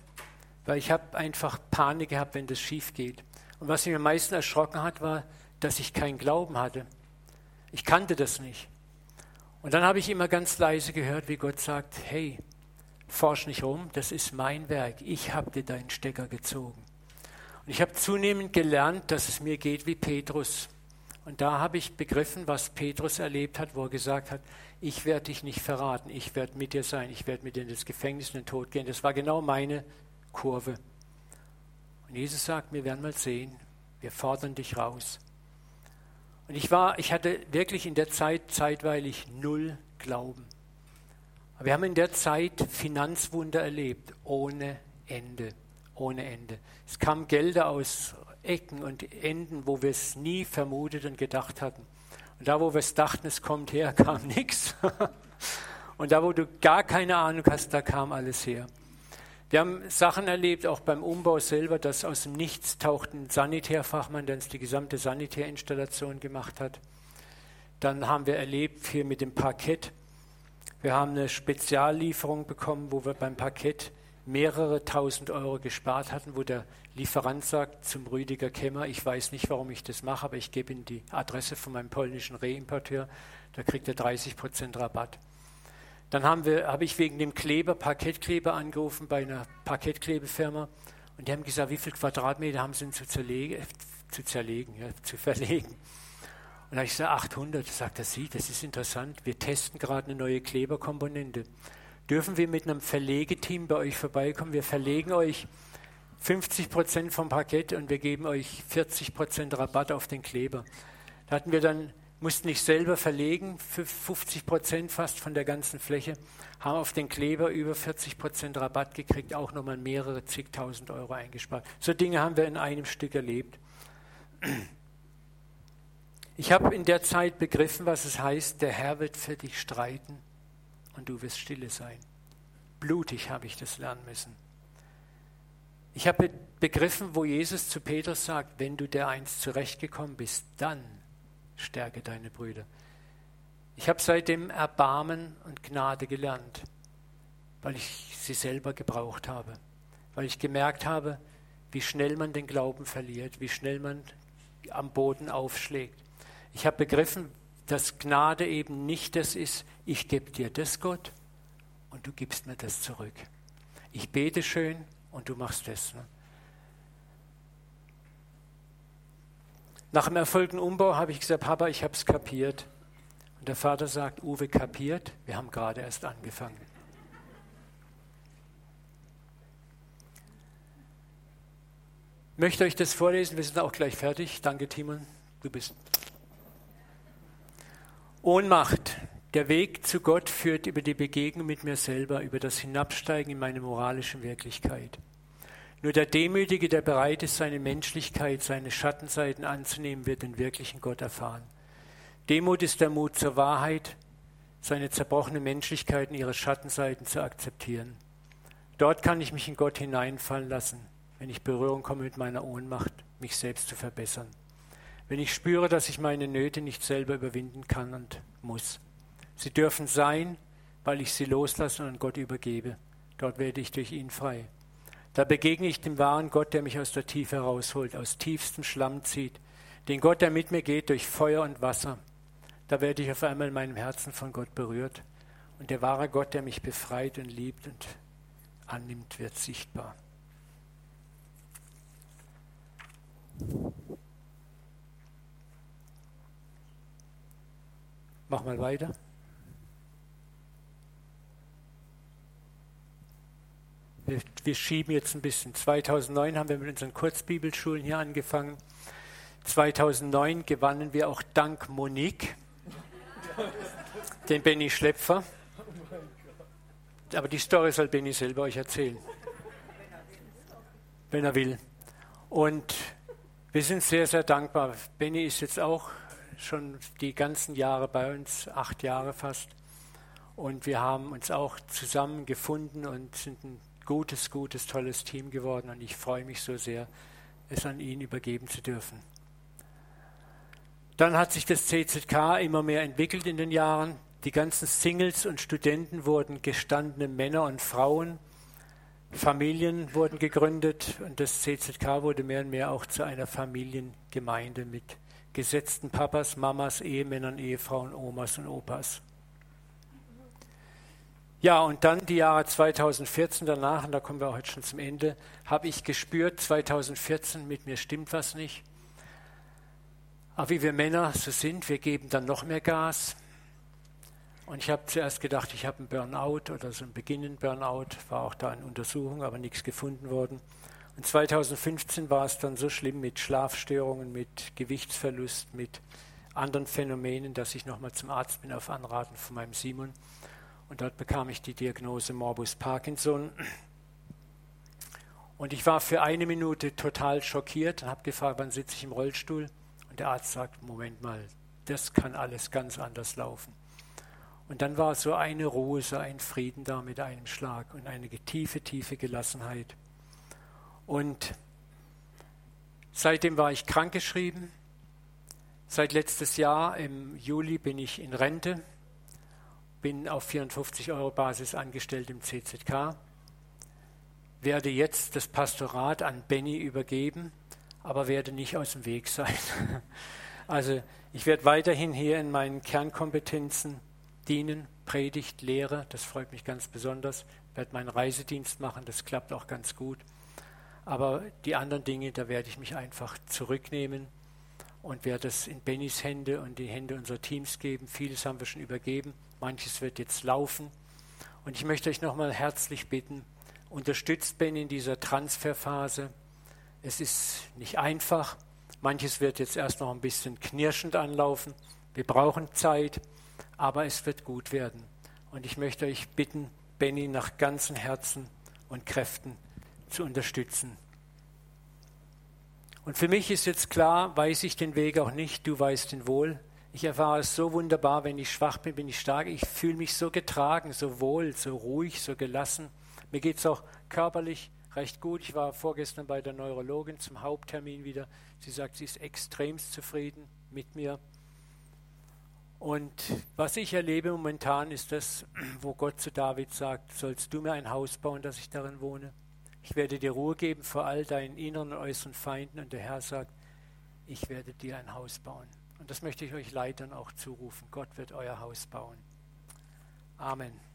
weil ich habe einfach Panik gehabt, wenn das schief geht. Und was mich am meisten erschrocken hat, war, dass ich keinen Glauben hatte. Ich kannte das nicht. Und dann habe ich immer ganz leise gehört, wie Gott sagt, hey, forsch nicht rum, das ist mein Werk, ich habe dir deinen Stecker gezogen. Und ich habe zunehmend gelernt, dass es mir geht wie Petrus. Und da habe ich begriffen, was Petrus erlebt hat, wo er gesagt hat, ich werde dich nicht verraten, ich werde mit dir sein, ich werde mit dir in das Gefängnis in den Tod gehen. Das war genau meine Kurve. Und Jesus sagt, wir werden mal sehen, wir fordern dich raus. Und ich war, ich hatte wirklich in der Zeit zeitweilig null Glauben. Aber wir haben in der Zeit Finanzwunder erlebt, ohne Ende, ohne Ende. Es kamen Gelder aus Ecken und Enden, wo wir es nie vermutet und gedacht hatten. Und da, wo wir es dachten, es kommt her, kam nichts. Und da, wo du gar keine Ahnung hast, da kam alles her. Wir haben Sachen erlebt, auch beim Umbau selber, dass aus dem Nichts taucht ein Sanitärfachmann, der uns die gesamte Sanitärinstallation gemacht hat. Dann haben wir erlebt hier mit dem Parkett. Wir haben eine Speziallieferung bekommen, wo wir beim Parkett mehrere tausend Euro gespart hatten, wo der Lieferant sagt zum Rüdiger Kemmer, ich weiß nicht, warum ich das mache, aber ich gebe ihm die Adresse von meinem polnischen Reimporteur, da kriegt er 30 Prozent Rabatt. Dann habe ich wegen dem Kleber, Parkettkleber angerufen bei einer Parkettkleberfirma und die haben gesagt, wie viele Quadratmeter haben sie denn zu, zerlegen, zu zerlegen, ja, zu verlegen. Und da habe ich gesagt, 800. Da sagt er, Sie, das ist interessant. Wir testen gerade eine neue Kleberkomponente. Dürfen wir mit einem Verlegeteam bei euch vorbeikommen? Wir verlegen euch 50 Prozent vom Parkett und wir geben euch 40 Prozent Rabatt auf den Kleber. Da hatten wir dann mussten nicht selber verlegen, für 50 Prozent fast von der ganzen Fläche, haben auf den Kleber über 40 Prozent Rabatt gekriegt, auch nochmal mehrere zigtausend Euro eingespart. So Dinge haben wir in einem Stück erlebt. Ich habe in der Zeit begriffen, was es heißt, der Herr wird für dich streiten und du wirst stille sein. Blutig habe ich das lernen müssen. Ich habe begriffen, wo Jesus zu Petrus sagt, wenn du der einst zurechtgekommen bist, dann stärke deine Brüder. Ich habe seitdem Erbarmen und Gnade gelernt, weil ich sie selber gebraucht habe, weil ich gemerkt habe, wie schnell man den Glauben verliert, wie schnell man am Boden aufschlägt. Ich habe begriffen, dass Gnade eben nicht das ist, ich gebe dir das Gott und du gibst mir das zurück. Ich bete schön und du machst das. Ne? Nach dem erfolgten Umbau habe ich gesagt, Papa, ich habe es kapiert. Und der Vater sagt, Uwe kapiert, wir haben gerade erst angefangen. möchte euch das vorlesen, wir sind auch gleich fertig. Danke, Timon. Du bist. Ohnmacht. Der Weg zu Gott führt über die Begegnung mit mir selber, über das Hinabsteigen in meine moralische Wirklichkeit. Nur der Demütige, der bereit ist, seine Menschlichkeit, seine Schattenseiten anzunehmen, wird den wirklichen Gott erfahren. Demut ist der Mut zur Wahrheit, seine zerbrochene Menschlichkeit und ihre Schattenseiten zu akzeptieren. Dort kann ich mich in Gott hineinfallen lassen, wenn ich Berührung komme mit meiner Ohnmacht, mich selbst zu verbessern. Wenn ich spüre, dass ich meine Nöte nicht selber überwinden kann und muss. Sie dürfen sein, weil ich sie loslasse und an Gott übergebe. Dort werde ich durch ihn frei. Da begegne ich dem wahren Gott, der mich aus der Tiefe herausholt, aus tiefstem Schlamm zieht, den Gott, der mit mir geht durch Feuer und Wasser. Da werde ich auf einmal in meinem Herzen von Gott berührt und der wahre Gott, der mich befreit und liebt und annimmt, wird sichtbar. Mach mal weiter. Wir, wir, schieben jetzt ein bisschen. 2009 haben wir mit unseren Kurzbibelschulen hier angefangen. 2009 gewannen wir auch dank Monique den Benny Schlepfer. Aber die Story soll Benny selber euch erzählen, wenn er will. Und wir sind sehr, sehr dankbar. Benny ist jetzt auch schon die ganzen Jahre bei uns, acht Jahre fast. Und wir haben uns auch zusammengefunden und sind ein gutes, gutes, tolles Team geworden und ich freue mich so sehr, es an ihn übergeben zu dürfen. Dann hat sich das CZK immer mehr entwickelt in den Jahren. Die ganzen Singles und Studenten wurden gestandene Männer und Frauen. Familien wurden gegründet und das CZK wurde mehr und mehr auch zu einer Familiengemeinde mit gesetzten Papas, Mamas, Ehemännern, Ehefrauen, Omas und Opas. Ja, und dann die Jahre 2014 danach, und da kommen wir heute schon zum Ende, habe ich gespürt, 2014, mit mir stimmt was nicht. Aber wie wir Männer so sind, wir geben dann noch mehr Gas. Und ich habe zuerst gedacht, ich habe einen Burnout oder so einen beginnenden Burnout, war auch da in Untersuchung, aber nichts gefunden worden. Und 2015 war es dann so schlimm mit Schlafstörungen, mit Gewichtsverlust, mit anderen Phänomenen, dass ich nochmal zum Arzt bin auf Anraten von meinem Simon. Und dort bekam ich die Diagnose Morbus Parkinson. Und ich war für eine Minute total schockiert und habe gefragt, wann sitze ich im Rollstuhl? Und der Arzt sagt, Moment mal, das kann alles ganz anders laufen. Und dann war so eine Ruhe, so ein Frieden da mit einem Schlag und eine tiefe, tiefe Gelassenheit. Und seitdem war ich krankgeschrieben. Seit letztes Jahr im Juli bin ich in Rente bin auf 54 Euro Basis angestellt im CZK, werde jetzt das Pastorat an Benny übergeben, aber werde nicht aus dem Weg sein. Also ich werde weiterhin hier in meinen Kernkompetenzen dienen, Predigt, Lehre, das freut mich ganz besonders, werde meinen Reisedienst machen, das klappt auch ganz gut. Aber die anderen Dinge, da werde ich mich einfach zurücknehmen und werde es in Bennys Hände und die Hände unserer Teams geben. Vieles haben wir schon übergeben manches wird jetzt laufen. Und ich möchte euch nochmal herzlich bitten, unterstützt Ben in dieser Transferphase. Es ist nicht einfach. Manches wird jetzt erst noch ein bisschen knirschend anlaufen. Wir brauchen Zeit, aber es wird gut werden. Und ich möchte euch bitten, Benny nach ganzem Herzen und Kräften zu unterstützen. Und für mich ist jetzt klar, weiß ich den Weg auch nicht, du weißt ihn wohl. Ich erfahre es so wunderbar, wenn ich schwach bin, bin ich stark. Ich fühle mich so getragen, so wohl, so ruhig, so gelassen. Mir geht es auch körperlich recht gut. Ich war vorgestern bei der Neurologin zum Haupttermin wieder. Sie sagt, sie ist extremst zufrieden mit mir. Und was ich erlebe momentan ist das, wo Gott zu David sagt, sollst du mir ein Haus bauen, dass ich darin wohne? Ich werde dir Ruhe geben vor all deinen inneren und äußeren Feinden. Und der Herr sagt, ich werde dir ein Haus bauen. Und das möchte ich euch Leitern auch zurufen. Gott wird euer Haus bauen. Amen.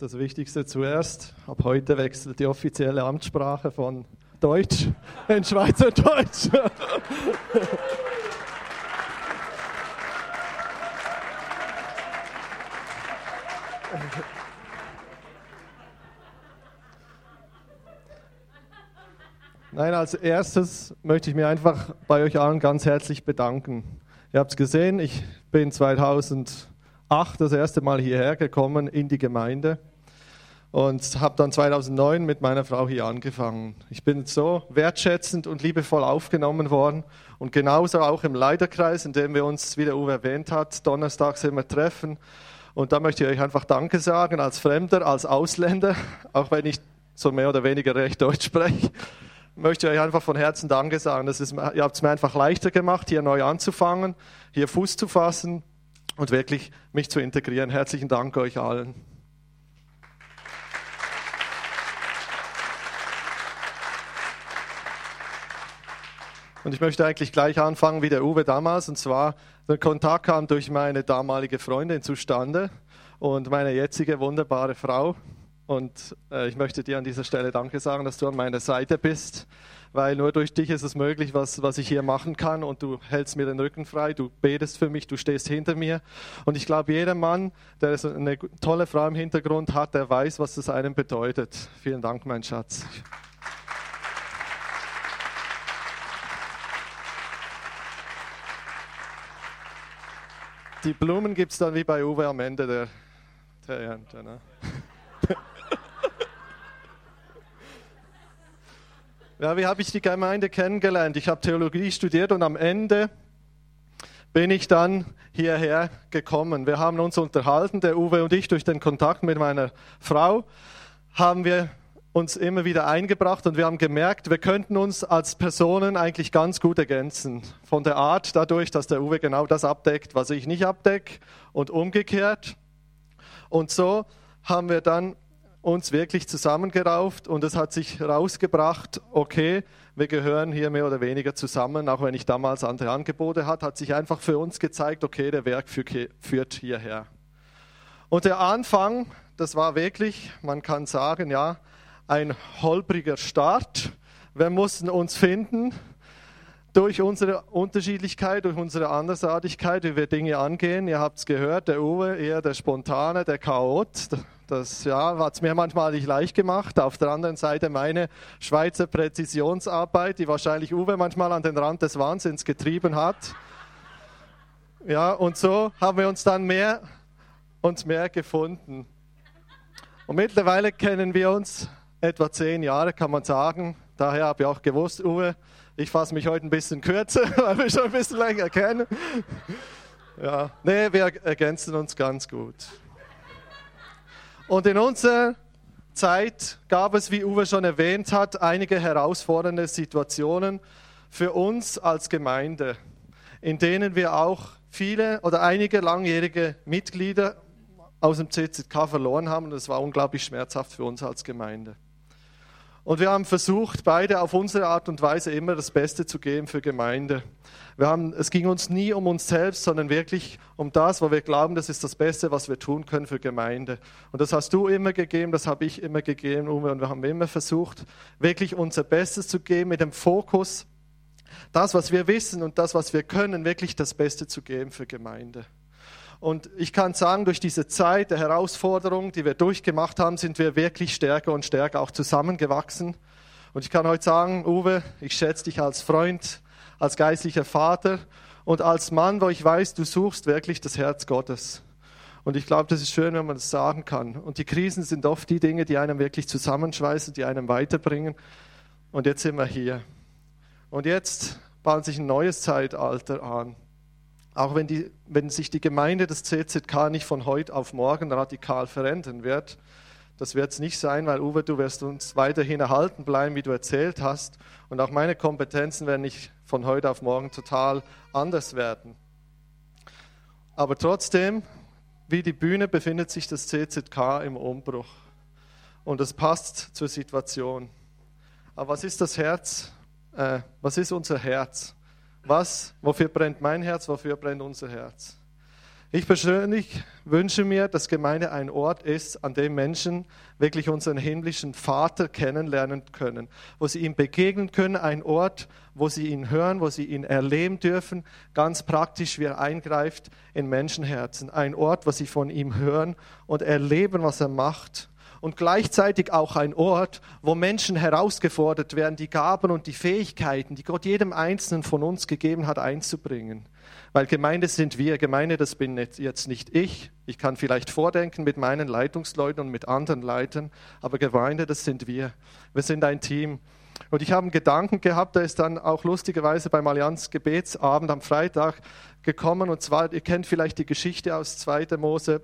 Das Wichtigste zuerst. Ab heute wechselt die offizielle Amtssprache von Deutsch in Schweizerdeutsch. Nein, als erstes möchte ich mir einfach bei euch allen ganz herzlich bedanken. Ihr habt es gesehen, ich bin 2008 das erste Mal hierher gekommen in die Gemeinde und habe dann 2009 mit meiner Frau hier angefangen. Ich bin so wertschätzend und liebevoll aufgenommen worden und genauso auch im Leiterkreis, in dem wir uns, wie der Uwe erwähnt hat, donnerstags immer treffen. Und da möchte ich euch einfach Danke sagen als Fremder, als Ausländer, auch wenn ich so mehr oder weniger recht Deutsch spreche möchte ich euch einfach von Herzen Danke sagen. Das ist, ihr habt es mir einfach leichter gemacht, hier neu anzufangen, hier Fuß zu fassen und wirklich mich zu integrieren. Herzlichen Dank euch allen. Und ich möchte eigentlich gleich anfangen wie der Uwe damals. Und zwar, der Kontakt kam durch meine damalige Freundin zustande und meine jetzige wunderbare Frau. Und äh, ich möchte dir an dieser Stelle Danke sagen, dass du an meiner Seite bist, weil nur durch dich ist es möglich, was, was ich hier machen kann. Und du hältst mir den Rücken frei, du betest für mich, du stehst hinter mir. Und ich glaube, jeder Mann, der eine tolle Frau im Hintergrund hat, der weiß, was das einem bedeutet. Vielen Dank, mein Schatz. Die Blumen gibt es dann wie bei Uwe am Ende der, der Ernte. Ne? Ja, wie habe ich die Gemeinde kennengelernt? Ich habe Theologie studiert und am Ende bin ich dann hierher gekommen. Wir haben uns unterhalten, der Uwe und ich, durch den Kontakt mit meiner Frau, haben wir uns immer wieder eingebracht und wir haben gemerkt, wir könnten uns als Personen eigentlich ganz gut ergänzen. Von der Art dadurch, dass der Uwe genau das abdeckt, was ich nicht abdecke und umgekehrt. Und so haben wir dann uns wirklich zusammengerauft und es hat sich herausgebracht, okay, wir gehören hier mehr oder weniger zusammen, auch wenn ich damals andere Angebote hatte, hat sich einfach für uns gezeigt, okay, der Werk führt hierher. Und der Anfang, das war wirklich, man kann sagen, ja, ein holpriger Start. Wir mussten uns finden durch unsere Unterschiedlichkeit, durch unsere Andersartigkeit, wie wir Dinge angehen. Ihr habt es gehört, der Uwe eher der Spontane, der Chaot, das ja, hat es mir manchmal nicht leicht gemacht. Auf der anderen Seite meine Schweizer Präzisionsarbeit, die wahrscheinlich Uwe manchmal an den Rand des Wahnsinns getrieben hat. Ja, und so haben wir uns dann mehr und mehr gefunden. Und mittlerweile kennen wir uns etwa zehn Jahre, kann man sagen. Daher habe ich auch gewusst, Uwe, ich fasse mich heute ein bisschen kürzer, weil wir schon ein bisschen länger kennen. Ja, nee, wir ergänzen uns ganz gut. Und in unserer Zeit gab es, wie Uwe schon erwähnt hat, einige herausfordernde Situationen für uns als Gemeinde, in denen wir auch viele oder einige langjährige Mitglieder aus dem CZK verloren haben. Und das war unglaublich schmerzhaft für uns als Gemeinde. Und wir haben versucht, beide auf unsere Art und Weise immer das Beste zu geben für Gemeinde. Wir haben, es ging uns nie um uns selbst, sondern wirklich um das, wo wir glauben, das ist das Beste, was wir tun können für Gemeinde. Und das hast du immer gegeben, das habe ich immer gegeben, Uwe, und wir haben immer versucht, wirklich unser Bestes zu geben mit dem Fokus, das, was wir wissen und das, was wir können, wirklich das Beste zu geben für Gemeinde. Und ich kann sagen, durch diese Zeit der Herausforderung, die wir durchgemacht haben, sind wir wirklich stärker und stärker auch zusammengewachsen. Und ich kann heute sagen, Uwe, ich schätze dich als Freund, als geistlicher Vater und als Mann, wo ich weiß, du suchst wirklich das Herz Gottes. Und ich glaube, das ist schön, wenn man das sagen kann. Und die Krisen sind oft die Dinge, die einem wirklich zusammenschweißen, die einem weiterbringen. Und jetzt sind wir hier. Und jetzt bahnt sich ein neues Zeitalter an. Auch wenn, die, wenn sich die Gemeinde des CZK nicht von heute auf morgen radikal verändern wird, das wird es nicht sein, weil Uwe, du wirst uns weiterhin erhalten bleiben, wie du erzählt hast. Und auch meine Kompetenzen werden nicht von heute auf morgen total anders werden. Aber trotzdem, wie die Bühne, befindet sich das CZK im Umbruch. Und das passt zur Situation. Aber was ist das Herz? Äh, was ist unser Herz? Was, wofür brennt mein Herz, wofür brennt unser Herz? Ich persönlich wünsche mir, dass Gemeinde ein Ort ist, an dem Menschen wirklich unseren himmlischen Vater kennenlernen können, wo sie ihm begegnen können, ein Ort, wo sie ihn hören, wo sie ihn erleben dürfen, ganz praktisch, wie er eingreift in Menschenherzen, ein Ort, wo sie von ihm hören und erleben, was er macht und gleichzeitig auch ein Ort, wo Menschen herausgefordert werden, die Gaben und die Fähigkeiten, die Gott jedem Einzelnen von uns gegeben hat, einzubringen. Weil Gemeinde sind wir. Gemeinde, das bin jetzt nicht ich. Ich kann vielleicht vordenken mit meinen Leitungsleuten und mit anderen Leitern, aber Gemeinde, das sind wir. Wir sind ein Team. Und ich habe einen Gedanken gehabt, der ist dann auch lustigerweise beim Allianz Gebetsabend am Freitag gekommen. Und zwar, ihr kennt vielleicht die Geschichte aus 2. Mose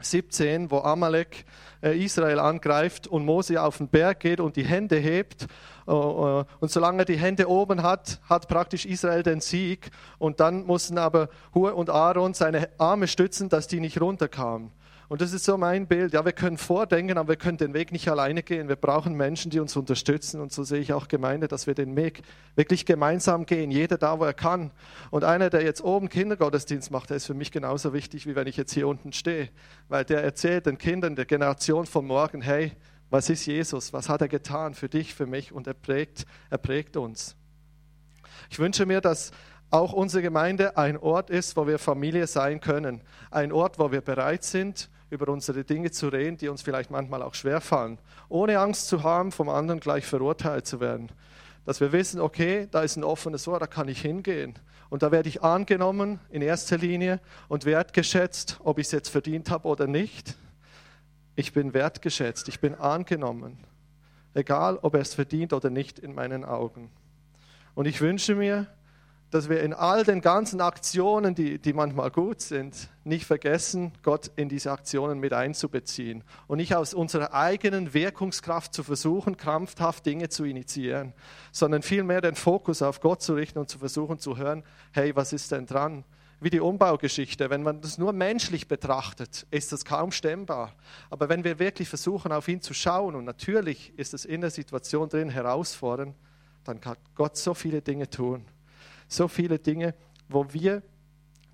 17, wo Amalek Israel angreift und Mose auf den Berg geht und die Hände hebt. Äh, äh, und solange er die Hände oben hat, hat praktisch Israel den Sieg. Und dann mussten aber Hur und Aaron seine Arme stützen, dass die nicht runterkamen. Und das ist so mein Bild. Ja, wir können vordenken, aber wir können den Weg nicht alleine gehen. Wir brauchen Menschen, die uns unterstützen. Und so sehe ich auch Gemeinde, dass wir den Weg wirklich gemeinsam gehen. Jeder da, wo er kann. Und einer, der jetzt oben Kindergottesdienst macht, der ist für mich genauso wichtig, wie wenn ich jetzt hier unten stehe. Weil der erzählt den Kindern der Generation von morgen, hey, was ist Jesus? Was hat er getan für dich, für mich? Und er prägt, er prägt uns. Ich wünsche mir, dass auch unsere Gemeinde ein Ort ist, wo wir Familie sein können. Ein Ort, wo wir bereit sind, über unsere Dinge zu reden, die uns vielleicht manchmal auch schwerfallen, ohne Angst zu haben, vom anderen gleich verurteilt zu werden. Dass wir wissen, okay, da ist ein offenes Ohr, da kann ich hingehen. Und da werde ich angenommen in erster Linie und wertgeschätzt, ob ich es jetzt verdient habe oder nicht. Ich bin wertgeschätzt, ich bin angenommen. Egal, ob er es verdient oder nicht in meinen Augen. Und ich wünsche mir, dass wir in all den ganzen Aktionen, die, die manchmal gut sind, nicht vergessen, Gott in diese Aktionen mit einzubeziehen und nicht aus unserer eigenen Wirkungskraft zu versuchen, krampfhaft Dinge zu initiieren, sondern vielmehr den Fokus auf Gott zu richten und zu versuchen zu hören, hey, was ist denn dran? Wie die Umbaugeschichte, wenn man das nur menschlich betrachtet, ist das kaum stemmbar. Aber wenn wir wirklich versuchen, auf ihn zu schauen, und natürlich ist es in der Situation drin herausfordernd, dann kann Gott so viele Dinge tun so viele Dinge, wo wir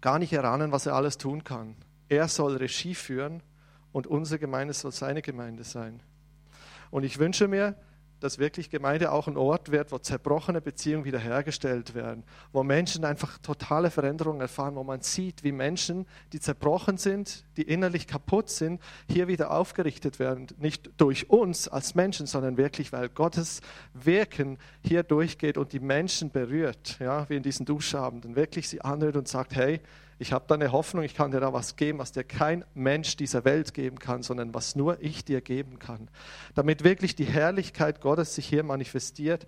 gar nicht erahnen, was er alles tun kann. Er soll Regie führen und unsere Gemeinde soll seine Gemeinde sein. Und ich wünsche mir, dass wirklich Gemeinde auch ein Ort wird, wo zerbrochene Beziehungen wiederhergestellt werden, wo Menschen einfach totale Veränderungen erfahren, wo man sieht, wie Menschen, die zerbrochen sind, die innerlich kaputt sind, hier wieder aufgerichtet werden. Nicht durch uns als Menschen, sondern wirklich, weil Gottes Wirken hier durchgeht und die Menschen berührt, ja, wie in diesen Duschabenden, wirklich sie anrührt und sagt, hey, ich habe da eine Hoffnung, ich kann dir da was geben, was dir kein Mensch dieser Welt geben kann, sondern was nur ich dir geben kann. Damit wirklich die Herrlichkeit Gottes sich hier manifestiert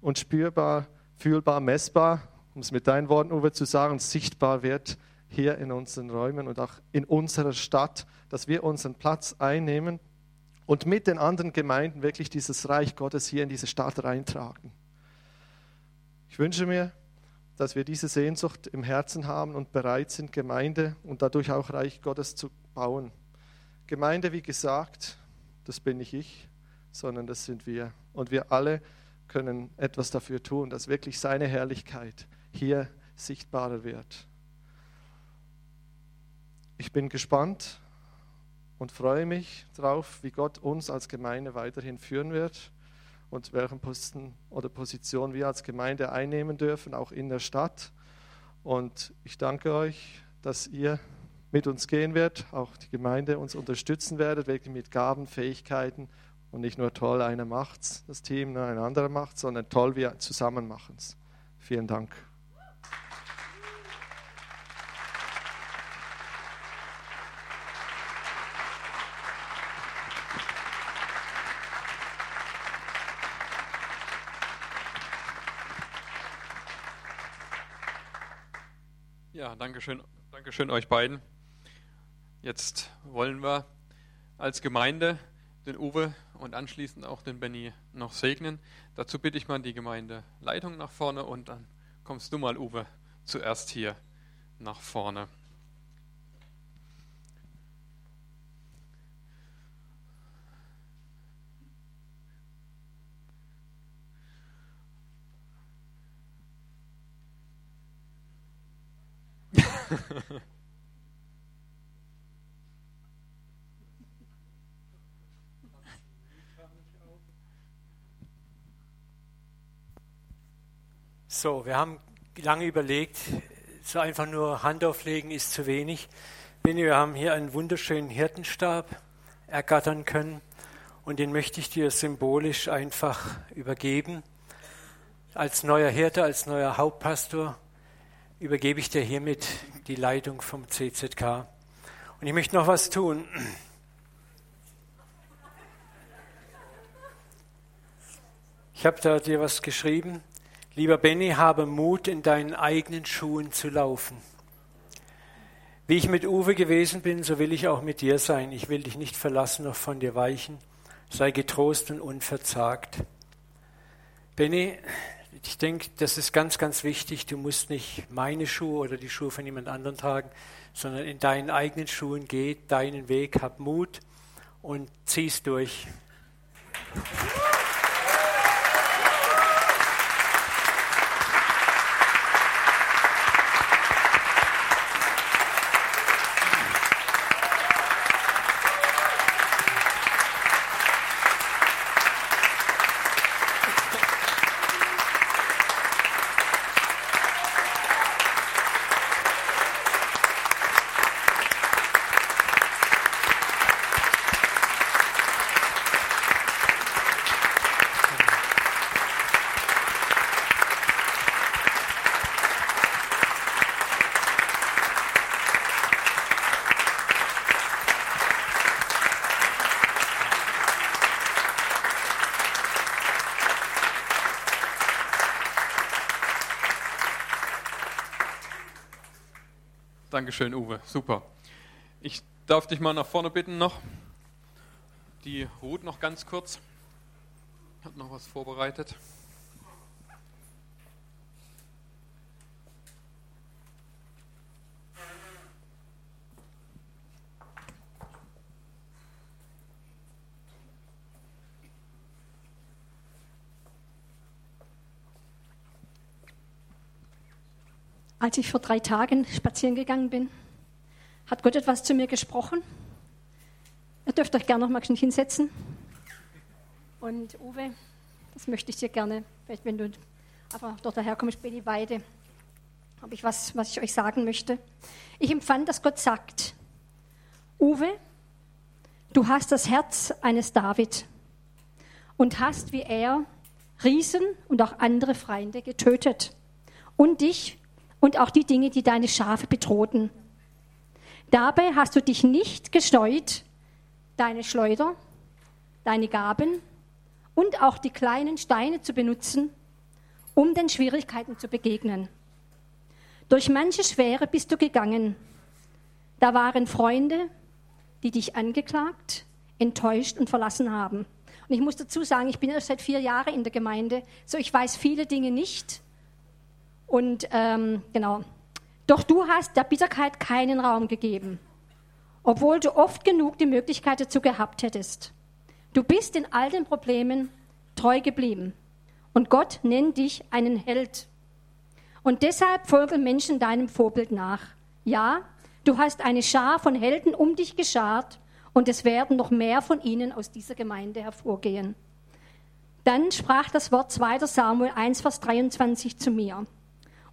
und spürbar, fühlbar, messbar, um es mit deinen Worten, Uwe, zu sagen, sichtbar wird hier in unseren Räumen und auch in unserer Stadt, dass wir unseren Platz einnehmen und mit den anderen Gemeinden wirklich dieses Reich Gottes hier in diese Stadt reintragen. Ich wünsche mir, dass wir diese Sehnsucht im Herzen haben und bereit sind, Gemeinde und dadurch auch Reich Gottes zu bauen. Gemeinde, wie gesagt, das bin nicht ich, sondern das sind wir. Und wir alle können etwas dafür tun, dass wirklich seine Herrlichkeit hier sichtbarer wird. Ich bin gespannt und freue mich darauf, wie Gott uns als Gemeinde weiterhin führen wird und welchen Posten oder Position wir als Gemeinde einnehmen dürfen, auch in der Stadt. Und ich danke euch, dass ihr mit uns gehen werdet, auch die Gemeinde uns unterstützen werdet, wirklich mit Gaben, Fähigkeiten und nicht nur toll, einer macht's, das Team, ein anderer macht, sondern toll, wir zusammen machen es. Vielen Dank. Dankeschön, Dankeschön euch beiden. Jetzt wollen wir als Gemeinde den Uwe und anschließend auch den Benny noch segnen. Dazu bitte ich mal die Gemeindeleitung nach vorne und dann kommst du mal, Uwe, zuerst hier nach vorne. so, wir haben lange überlegt, so einfach nur Hand auflegen ist zu wenig. Wir haben hier einen wunderschönen Hirtenstab ergattern können und den möchte ich dir symbolisch einfach übergeben. Als neuer Hirte, als neuer Hauptpastor übergebe ich dir hiermit die Leitung vom CZK. Und ich möchte noch was tun. Ich habe da dir was geschrieben. Lieber Benny, habe Mut, in deinen eigenen Schuhen zu laufen. Wie ich mit Uwe gewesen bin, so will ich auch mit dir sein. Ich will dich nicht verlassen noch von dir weichen. Sei getrost und unverzagt. Benny, ich denke, das ist ganz, ganz wichtig. Du musst nicht meine Schuhe oder die Schuhe von jemand anderem tragen, sondern in deinen eigenen Schuhen geh deinen Weg, hab Mut und zieh's durch. Dankeschön, Uwe. Super. Ich darf dich mal nach vorne bitten noch. Die Ruth noch ganz kurz. Hat noch was vorbereitet. Als ich vor drei Tagen spazieren gegangen bin, hat Gott etwas zu mir gesprochen. Ihr dürft euch gerne noch mal hinsetzen. Und Uwe, das möchte ich dir gerne, vielleicht wenn du aber dort daherkommst, Benny Weide, habe ich was, was ich euch sagen möchte. Ich empfand, dass Gott sagt, Uwe, du hast das Herz eines David und hast wie er Riesen und auch andere Feinde getötet und dich und auch die Dinge, die deine Schafe bedrohten. Dabei hast du dich nicht gescheut, deine Schleuder, deine Gaben und auch die kleinen Steine zu benutzen, um den Schwierigkeiten zu begegnen. Durch manche Schwere bist du gegangen. Da waren Freunde, die dich angeklagt, enttäuscht und verlassen haben. Und ich muss dazu sagen, ich bin erst seit vier Jahren in der Gemeinde, so ich weiß viele Dinge nicht. Und ähm, genau. Doch du hast der Bitterkeit keinen Raum gegeben, obwohl du oft genug die Möglichkeit dazu gehabt hättest. Du bist in all den Problemen treu geblieben. Und Gott nennt dich einen Held. Und deshalb folgen Menschen deinem Vorbild nach. Ja, du hast eine Schar von Helden um dich geschart und es werden noch mehr von ihnen aus dieser Gemeinde hervorgehen. Dann sprach das Wort 2. Samuel 1, Vers 23 zu mir.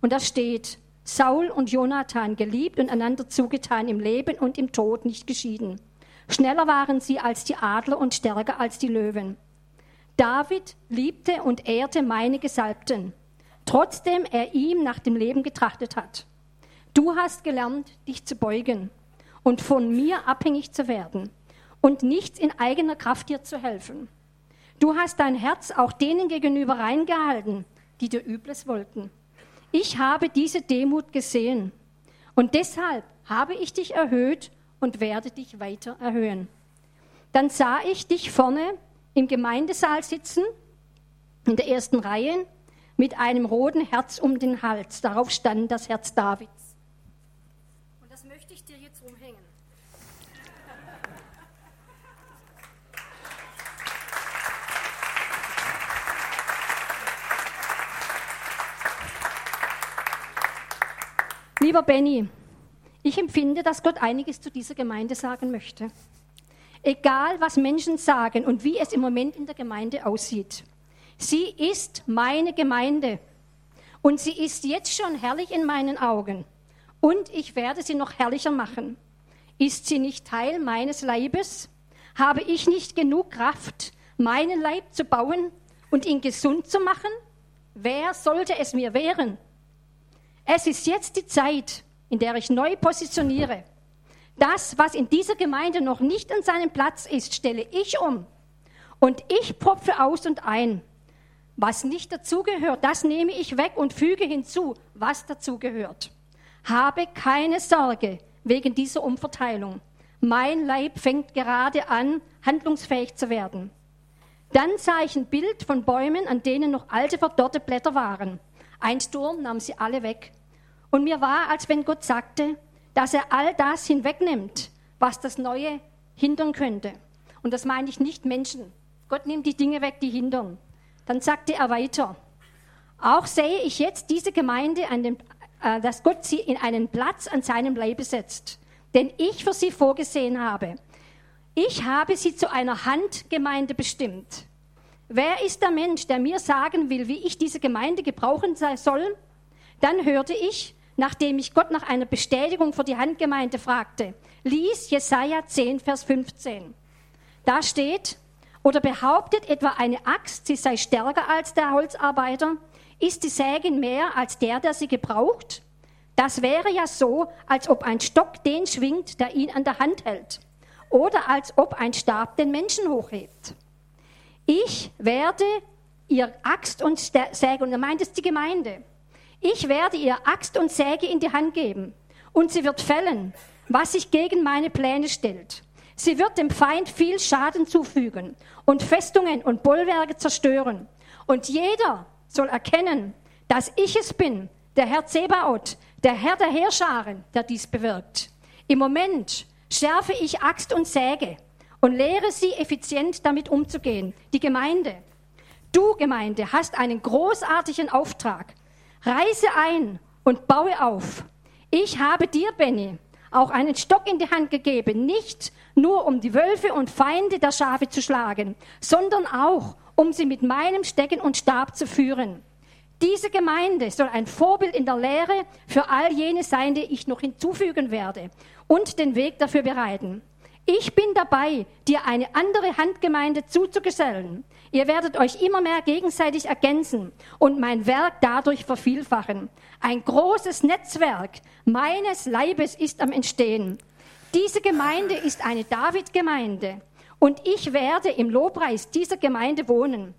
Und da steht, Saul und Jonathan geliebt und einander zugetan im Leben und im Tod nicht geschieden. Schneller waren sie als die Adler und stärker als die Löwen. David liebte und ehrte meine Gesalbten, trotzdem er ihm nach dem Leben getrachtet hat. Du hast gelernt, dich zu beugen und von mir abhängig zu werden und nichts in eigener Kraft dir zu helfen. Du hast dein Herz auch denen gegenüber reingehalten, die dir Übles wollten. Ich habe diese Demut gesehen und deshalb habe ich dich erhöht und werde dich weiter erhöhen. Dann sah ich dich vorne im Gemeindesaal sitzen, in der ersten Reihe, mit einem roten Herz um den Hals. Darauf stand das Herz Davids. Und das möchte ich dir jetzt umhängen. Lieber Benny, ich empfinde, dass Gott einiges zu dieser Gemeinde sagen möchte. Egal, was Menschen sagen und wie es im Moment in der Gemeinde aussieht. Sie ist meine Gemeinde. Und sie ist jetzt schon herrlich in meinen Augen. Und ich werde sie noch herrlicher machen. Ist sie nicht Teil meines Leibes? Habe ich nicht genug Kraft, meinen Leib zu bauen und ihn gesund zu machen? Wer sollte es mir wehren? Es ist jetzt die Zeit, in der ich neu positioniere. Das, was in dieser Gemeinde noch nicht an seinem Platz ist, stelle ich um. Und ich propfe aus und ein. Was nicht dazugehört, das nehme ich weg und füge hinzu, was dazugehört. Habe keine Sorge wegen dieser Umverteilung. Mein Leib fängt gerade an, handlungsfähig zu werden. Dann sah ich ein Bild von Bäumen, an denen noch alte verdorrte Blätter waren. Ein Sturm nahm sie alle weg. Und mir war, als wenn Gott sagte, dass er all das hinwegnimmt, was das Neue hindern könnte. Und das meine ich nicht Menschen. Gott nimmt die Dinge weg, die hindern. Dann sagte er weiter, auch sehe ich jetzt diese Gemeinde, dem, äh, dass Gott sie in einen Platz an seinem Leibe setzt, den ich für sie vorgesehen habe. Ich habe sie zu einer Handgemeinde bestimmt. Wer ist der Mensch, der mir sagen will, wie ich diese Gemeinde gebrauchen soll? Dann hörte ich, nachdem ich Gott nach einer Bestätigung für die Handgemeinde fragte, lies Jesaja 10, Vers 15. Da steht, oder behauptet etwa eine Axt, sie sei stärker als der Holzarbeiter? Ist die Säge mehr als der, der sie gebraucht? Das wäre ja so, als ob ein Stock den schwingt, der ihn an der Hand hält. Oder als ob ein Stab den Menschen hochhebt. Ich werde ihr Axt und Säge, und er meint es die Gemeinde, ich werde ihr Axt und Säge in die Hand geben und sie wird fällen, was sich gegen meine Pläne stellt. Sie wird dem Feind viel Schaden zufügen und Festungen und Bollwerke zerstören. Und jeder soll erkennen, dass ich es bin, der Herr Zebaoth, der Herr der Heerscharen, der dies bewirkt. Im Moment schärfe ich Axt und Säge und lehre sie effizient damit umzugehen. Die Gemeinde. Du, Gemeinde, hast einen großartigen Auftrag. Reise ein und baue auf. Ich habe dir, Benny, auch einen Stock in die Hand gegeben, nicht nur um die Wölfe und Feinde der Schafe zu schlagen, sondern auch um sie mit meinem Stecken und Stab zu führen. Diese Gemeinde soll ein Vorbild in der Lehre für all jene sein, die ich noch hinzufügen werde und den Weg dafür bereiten. Ich bin dabei, dir eine andere Handgemeinde zuzugesellen. Ihr werdet euch immer mehr gegenseitig ergänzen und mein Werk dadurch vervielfachen. Ein großes Netzwerk meines Leibes ist am Entstehen. Diese Gemeinde ist eine David-Gemeinde und ich werde im Lobpreis dieser Gemeinde wohnen.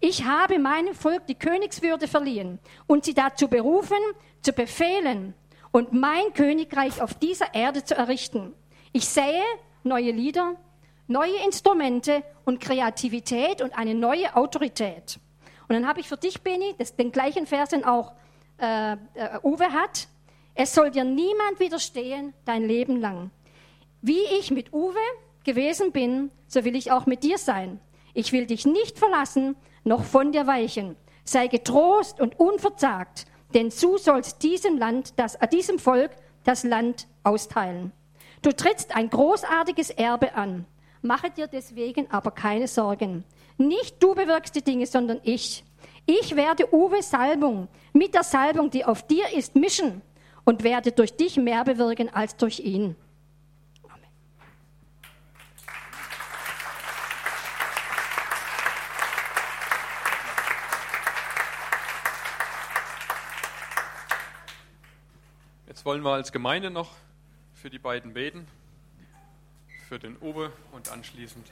Ich habe meinem Volk die Königswürde verliehen und sie dazu berufen, zu befehlen und mein Königreich auf dieser Erde zu errichten. Ich sehe, neue Lieder, neue Instrumente und Kreativität und eine neue Autorität. Und dann habe ich für dich, Beni, den gleichen Vers, den auch äh, äh, Uwe hat. Es soll dir niemand widerstehen dein Leben lang. Wie ich mit Uwe gewesen bin, so will ich auch mit dir sein. Ich will dich nicht verlassen, noch von dir weichen. Sei getrost und unverzagt, denn du sollst diesem Land, das, diesem Volk das Land austeilen. Du trittst ein großartiges Erbe an. Mache dir deswegen aber keine Sorgen. Nicht du bewirkst die Dinge, sondern ich. Ich werde Uwe Salbung mit der Salbung, die auf dir ist, mischen und werde durch dich mehr bewirken als durch ihn. Jetzt wollen wir als Gemeinde noch für die beiden beten, für den Uwe und anschließend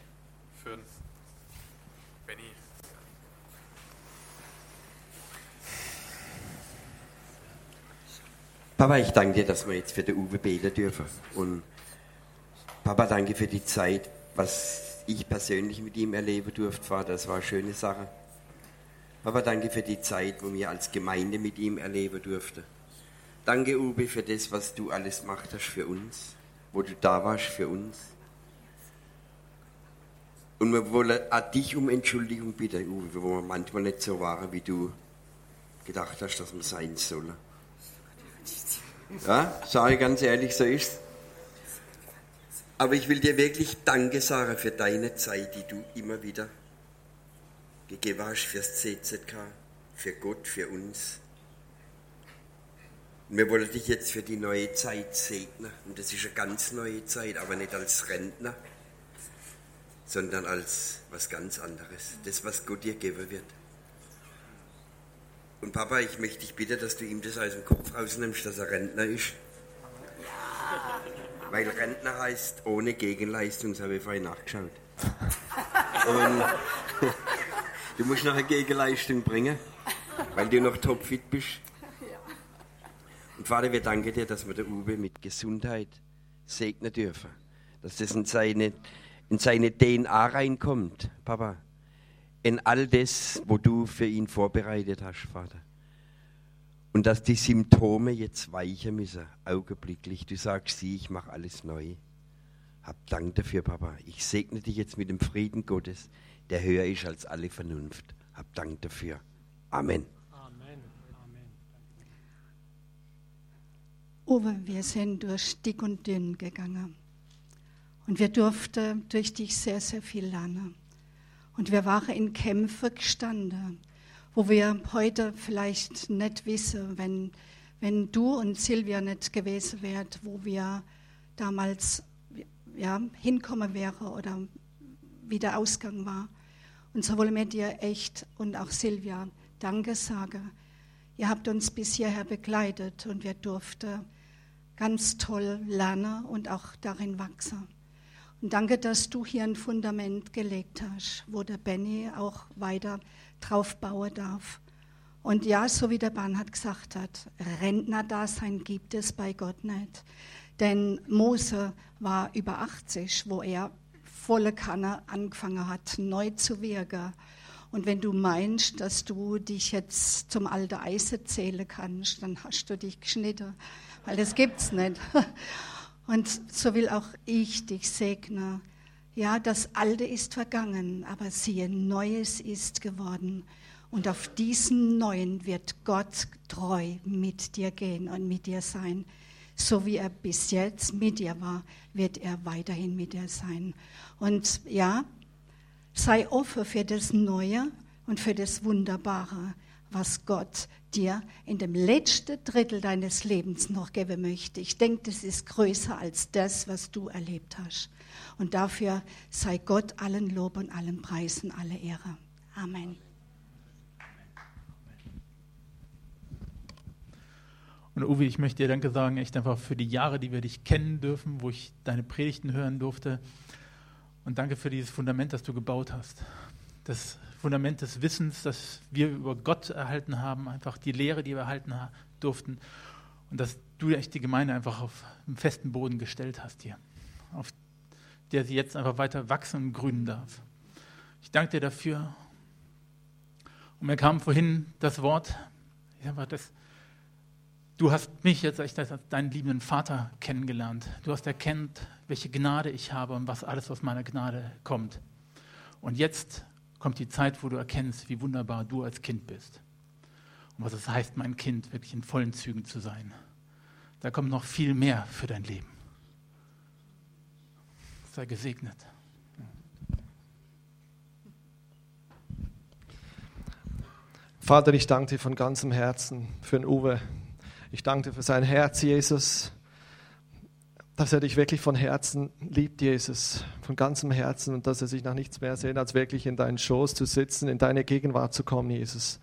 für den Benny. Papa, ich danke dir, dass wir jetzt für den Uwe beten dürfen. Und Papa, danke für die Zeit, was ich persönlich mit ihm erleben durfte, Vater. Das war eine schöne Sache. Papa, danke für die Zeit, wo wir als Gemeinde mit ihm erleben durften. Danke, Uwe, für das, was du alles gemacht hast für uns, wo du da warst für uns. Und wir wollen auch dich um Entschuldigung bitten, Uwe, wo wir manchmal nicht so waren, wie du gedacht hast, dass wir sein sollen. Ja, sage ganz ehrlich, so ist's. Aber ich will dir wirklich Danke sagen für deine Zeit, die du immer wieder gegeben hast fürs CZK, für Gott, für uns. Und wir wollen dich jetzt für die neue Zeit segnen. Und das ist eine ganz neue Zeit, aber nicht als Rentner, sondern als was ganz anderes. Das, was Gott dir geben wird. Und Papa, ich möchte dich bitten, dass du ihm das aus dem Kopf rausnimmst, dass er Rentner ist. Weil Rentner heißt ohne Gegenleistung, das habe ich vorhin nachgeschaut. Und du musst noch eine Gegenleistung bringen, weil du noch topfit bist. Und Vater, wir danken dir, dass wir der Uwe mit Gesundheit segnen dürfen. Dass das in seine, in seine DNA reinkommt, Papa. In all das, wo du für ihn vorbereitet hast, Vater. Und dass die Symptome jetzt weichen müssen, augenblicklich. Du sagst sie, ich mache alles neu. Hab Dank dafür, Papa. Ich segne dich jetzt mit dem Frieden Gottes, der höher ist als alle Vernunft. Hab Dank dafür. Amen. Uwe, wir sind durch dick und dünn gegangen. Und wir durften durch dich sehr, sehr viel lernen. Und wir waren in Kämpfen gestanden, wo wir heute vielleicht nicht wissen, wenn, wenn du und Silvia nicht gewesen wärt, wo wir damals ja, hinkommen wären oder wie der Ausgang war. Und so wollen wir dir echt und auch Silvia Danke sagen. Ihr habt uns bis hierher begleitet und wir durften ganz toll lernen und auch darin wachsen. Und danke, dass du hier ein Fundament gelegt hast, wo der Benny auch weiter drauf bauen darf. Und ja, so wie der Bernhard gesagt hat, Rentnerdasein gibt es bei Gott nicht. Denn Mose war über 80, wo er volle Kanne angefangen hat, neu zu wirken. Und wenn du meinst, dass du dich jetzt zum alten Eise zählen kannst, dann hast du dich geschnitten weil das gibt's nicht. Und so will auch ich dich segnen. Ja, das Alte ist vergangen, aber siehe, Neues ist geworden. Und auf diesen Neuen wird Gott treu mit dir gehen und mit dir sein. So wie er bis jetzt mit dir war, wird er weiterhin mit dir sein. Und ja, sei offen für das Neue und für das Wunderbare, was Gott dir in dem letzten Drittel deines Lebens noch geben möchte. Ich denke, das ist größer als das, was du erlebt hast. Und dafür sei Gott allen Lob und allen Preisen, alle Ehre. Amen. Und Uwe, ich möchte dir Danke sagen, echt einfach für die Jahre, die wir dich kennen dürfen, wo ich deine Predigten hören durfte. Und danke für dieses Fundament, das du gebaut hast. Das Fundament des Wissens, das wir über Gott erhalten haben, einfach die Lehre, die wir erhalten durften und dass du echt die Gemeinde einfach auf einen festen Boden gestellt hast hier, auf der sie jetzt einfach weiter wachsen und grünen darf. Ich danke dir dafür. Und mir kam vorhin das Wort, einfach das, du hast mich jetzt als deinen liebenden Vater kennengelernt. Du hast erkannt, welche Gnade ich habe und was alles aus meiner Gnade kommt. Und jetzt kommt die Zeit, wo du erkennst, wie wunderbar du als Kind bist. Und was es heißt, mein Kind wirklich in vollen Zügen zu sein. Da kommt noch viel mehr für dein Leben. Sei gesegnet. Vater, ich danke dir von ganzem Herzen für den Uwe. Ich danke dir für sein Herz, Jesus dass er dich wirklich von Herzen liebt, Jesus, von ganzem Herzen und dass er sich nach nichts mehr sehnt, als wirklich in deinen Schoß zu sitzen, in deine Gegenwart zu kommen, Jesus.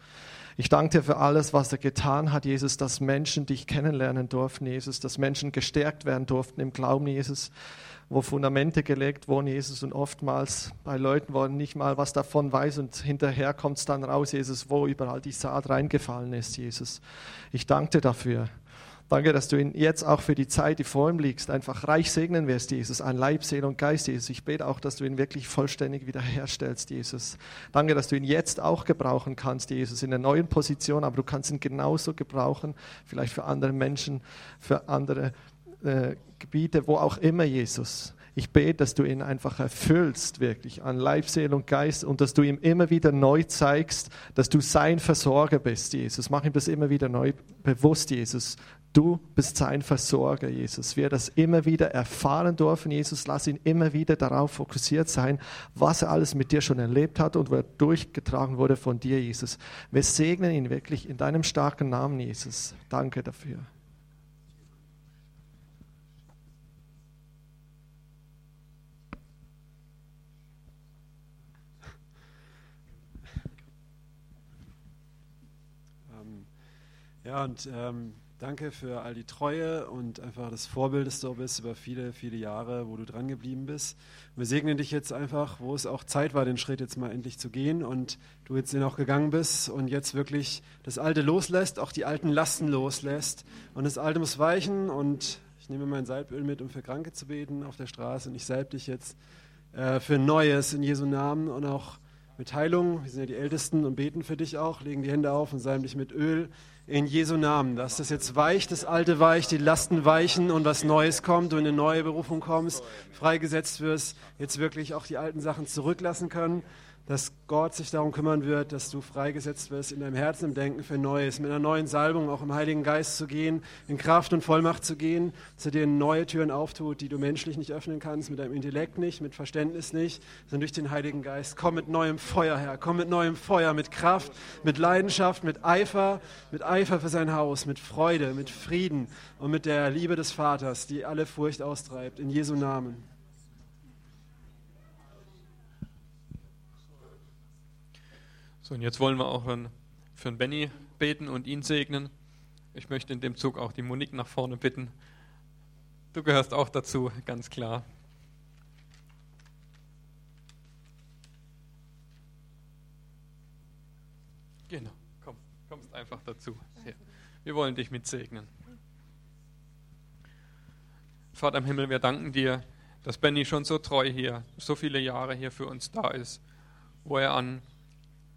Ich danke dir für alles, was er getan hat, Jesus, dass Menschen dich kennenlernen durften, Jesus, dass Menschen gestärkt werden durften im Glauben, Jesus, wo Fundamente gelegt wurden, Jesus, und oftmals bei Leuten, wo nicht mal was davon weiß und hinterher kommt es dann raus, Jesus, wo überall die Saat reingefallen ist, Jesus. Ich danke dir dafür. Danke, dass du ihn jetzt auch für die Zeit, die vor ihm liegt, einfach reich segnen wirst, Jesus, an Leib, Seele und Geist, Jesus. Ich bete auch, dass du ihn wirklich vollständig wiederherstellst, Jesus. Danke, dass du ihn jetzt auch gebrauchen kannst, Jesus, in einer neuen Position, aber du kannst ihn genauso gebrauchen, vielleicht für andere Menschen, für andere äh, Gebiete, wo auch immer, Jesus. Ich bete, dass du ihn einfach erfüllst, wirklich an Leib, Seele und Geist und dass du ihm immer wieder neu zeigst, dass du sein Versorger bist, Jesus. Mach ihm das immer wieder neu bewusst, Jesus. Du bist sein Versorger, Jesus. Wir das immer wieder erfahren dürfen, Jesus. Lass ihn immer wieder darauf fokussiert sein, was er alles mit dir schon erlebt hat und wo er durchgetragen wurde von dir, Jesus. Wir segnen ihn wirklich in deinem starken Namen, Jesus. Danke dafür. Ähm, ja, und ähm, danke für all die Treue und einfach das Vorbild, das du bist über viele, viele Jahre, wo du dran geblieben bist. Wir segnen dich jetzt einfach, wo es auch Zeit war, den Schritt jetzt mal endlich zu gehen und du jetzt den auch gegangen bist und jetzt wirklich das Alte loslässt, auch die alten Lasten loslässt. Und das Alte muss weichen und ich nehme mein Salböl mit, um für Kranke zu beten auf der Straße und ich salbe dich jetzt äh, für Neues in Jesu Namen und auch mit Heilung. Wir sind ja die Ältesten und beten für dich auch, legen die Hände auf und salben dich mit Öl in Jesu Namen, dass das jetzt weicht, das Alte weicht, die Lasten weichen und was Neues kommt, du in eine neue Berufung kommst, freigesetzt wirst, jetzt wirklich auch die alten Sachen zurücklassen können dass Gott sich darum kümmern wird, dass du freigesetzt wirst in deinem Herzen, im Denken für Neues, mit einer neuen Salbung auch im Heiligen Geist zu gehen, in Kraft und Vollmacht zu gehen, dass er dir neue Türen auftut, die du menschlich nicht öffnen kannst, mit deinem Intellekt nicht, mit Verständnis nicht, sondern durch den Heiligen Geist. Komm mit neuem Feuer her, komm mit neuem Feuer, mit Kraft, mit Leidenschaft, mit Eifer, mit Eifer für sein Haus, mit Freude, mit Frieden und mit der Liebe des Vaters, die alle Furcht austreibt, in Jesu Namen. So, und jetzt wollen wir auch für den Benny beten und ihn segnen. Ich möchte in dem Zug auch die Monique nach vorne bitten. Du gehörst auch dazu, ganz klar. Genau, komm, kommst einfach dazu. Ja. Wir wollen dich mitsegnen. Vater im Himmel, wir danken dir, dass Benny schon so treu hier, so viele Jahre hier für uns da ist, wo er an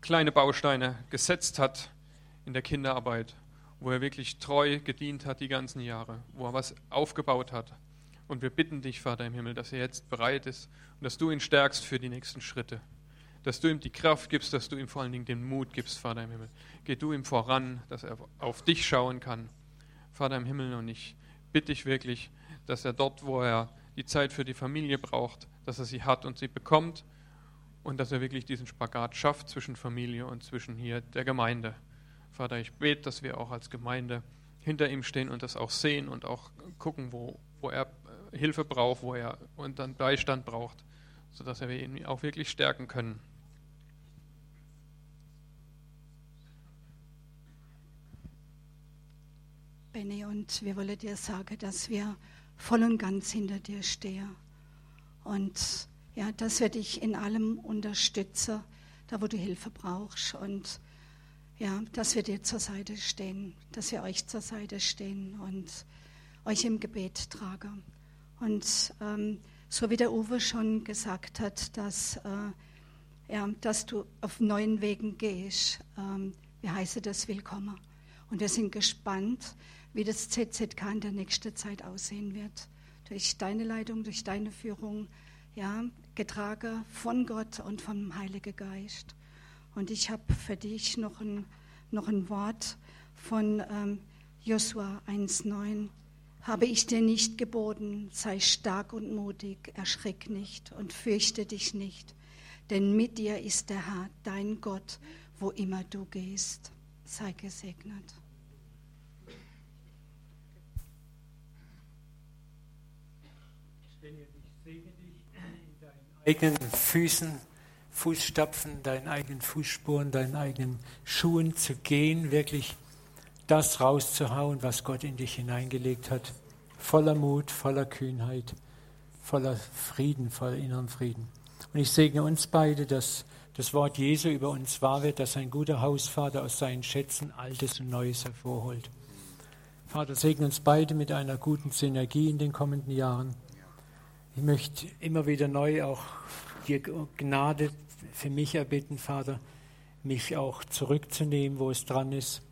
kleine Bausteine gesetzt hat in der Kinderarbeit, wo er wirklich treu gedient hat die ganzen Jahre, wo er was aufgebaut hat. Und wir bitten dich, Vater im Himmel, dass er jetzt bereit ist und dass du ihn stärkst für die nächsten Schritte. Dass du ihm die Kraft gibst, dass du ihm vor allen Dingen den Mut gibst, Vater im Himmel. Geh du ihm voran, dass er auf dich schauen kann, Vater im Himmel. Und ich bitte dich wirklich, dass er dort, wo er die Zeit für die Familie braucht, dass er sie hat und sie bekommt und dass er wirklich diesen Spagat schafft zwischen Familie und zwischen hier der Gemeinde. Vater, ich bete, dass wir auch als Gemeinde hinter ihm stehen und das auch sehen und auch gucken, wo, wo er äh, Hilfe braucht, wo er und dann Beistand braucht, sodass wir ihn auch wirklich stärken können. Benny, und wir wollen dir sagen, dass wir voll und ganz hinter dir stehen. Und ja, dass wir dich in allem unterstützen, da wo du Hilfe brauchst. Und ja, dass wir dir zur Seite stehen, dass wir euch zur Seite stehen und euch im Gebet tragen. Und ähm, so wie der Uwe schon gesagt hat, dass, äh, ja, dass du auf neuen Wegen gehst, ähm, wir heißen das willkommen. Und wir sind gespannt, wie das ZZK in der nächsten Zeit aussehen wird. Durch deine Leitung, durch deine Führung, ja, getragen von Gott und vom Heiligen Geist. Und ich habe für dich noch ein, noch ein Wort von ähm, Josua 1,9. Habe ich dir nicht geboten, sei stark und mutig, erschrick nicht und fürchte dich nicht, denn mit dir ist der Herr, dein Gott, wo immer du gehst. Sei gesegnet. Eigenen Füßen, Fußstapfen, deinen eigenen Fußspuren, deinen eigenen Schuhen zu gehen, wirklich das rauszuhauen, was Gott in dich hineingelegt hat. Voller Mut, voller Kühnheit, voller Frieden, voller inneren Frieden. Und ich segne uns beide, dass das Wort Jesu über uns wahr wird, dass ein guter Hausvater aus seinen Schätzen Altes und Neues hervorholt. Vater, segne uns beide mit einer guten Synergie in den kommenden Jahren. Ich möchte immer wieder neu auch dir Gnade für mich erbitten, Vater, mich auch zurückzunehmen, wo es dran ist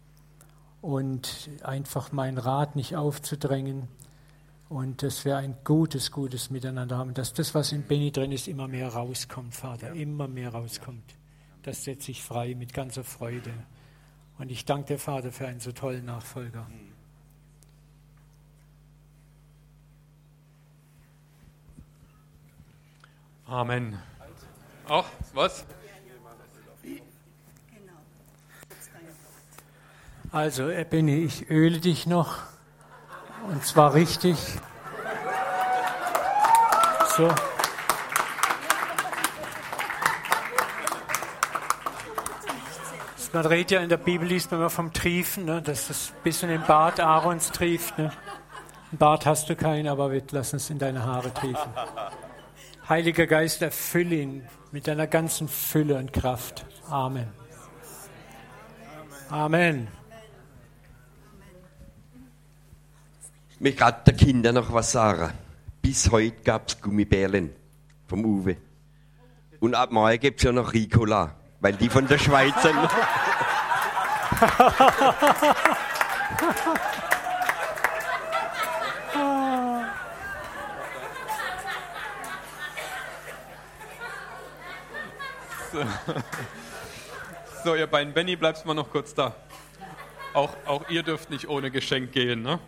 und einfach meinen Rat nicht aufzudrängen und dass wir ein gutes, gutes Miteinander haben, dass das, was in Benny drin ist, immer mehr rauskommt, Vater, immer mehr rauskommt. Das setze ich frei mit ganzer Freude. Und ich danke dir, Vater, für einen so tollen Nachfolger. Amen. Auch was? Also, Benny, ich öle dich noch. Und zwar richtig. So. Man redet ja in der Bibel, liest man immer vom Triefen, ne? dass es ein bisschen im Bart Aarons trieft. Ne? Im Bart hast du keinen, aber wir lassen es in deine Haare triefen. Heiliger Geist, erfülle ihn mit deiner ganzen Fülle und Kraft. Amen. Amen. Ich möchte gerade den Kindern noch was sagen. Bis heute gab es Gummibärlen vom Uwe. Und ab morgen gibt es ja noch Ricola, weil die von der Schweiz sind. So. so, ihr beiden Benny, bleibst mal noch kurz da. Auch, auch ihr dürft nicht ohne Geschenk gehen. Ne?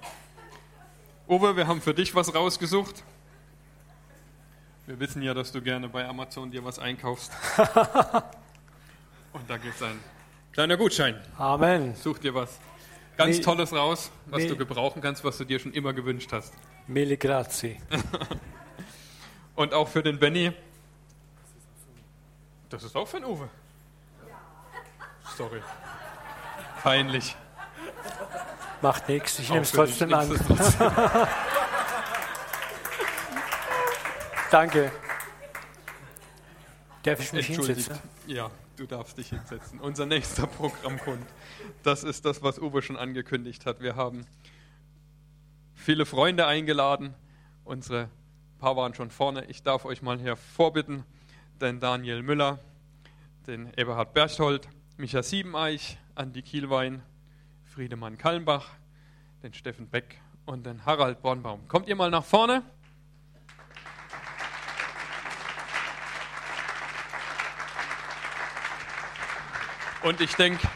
Uwe, wir haben für dich was rausgesucht. Wir wissen ja, dass du gerne bei Amazon dir was einkaufst. Und da gibt es ein kleiner Gutschein. Amen. Such dir was ganz Me- Tolles raus, was Me- du gebrauchen kannst, was du dir schon immer gewünscht hast. Mille grazie. Und auch für den Benny. Das ist auch für den Uwe. Sorry. Peinlich. Macht nichts, ich nehme es trotzdem an. trotzdem. Danke. Darf ich mich hinsetzen? Ja, du darfst dich hinsetzen. Unser nächster Programmpunkt. Das ist das, was Uwe schon angekündigt hat. Wir haben viele Freunde eingeladen. Unsere paar waren schon vorne. Ich darf euch mal hier vorbitten. Den Daniel Müller, den Eberhard Berchtold, Micha Siebeneich, Andi Kielwein, Friedemann Kallenbach, den Steffen Beck und den Harald Bornbaum. Kommt ihr mal nach vorne? Und ich denke,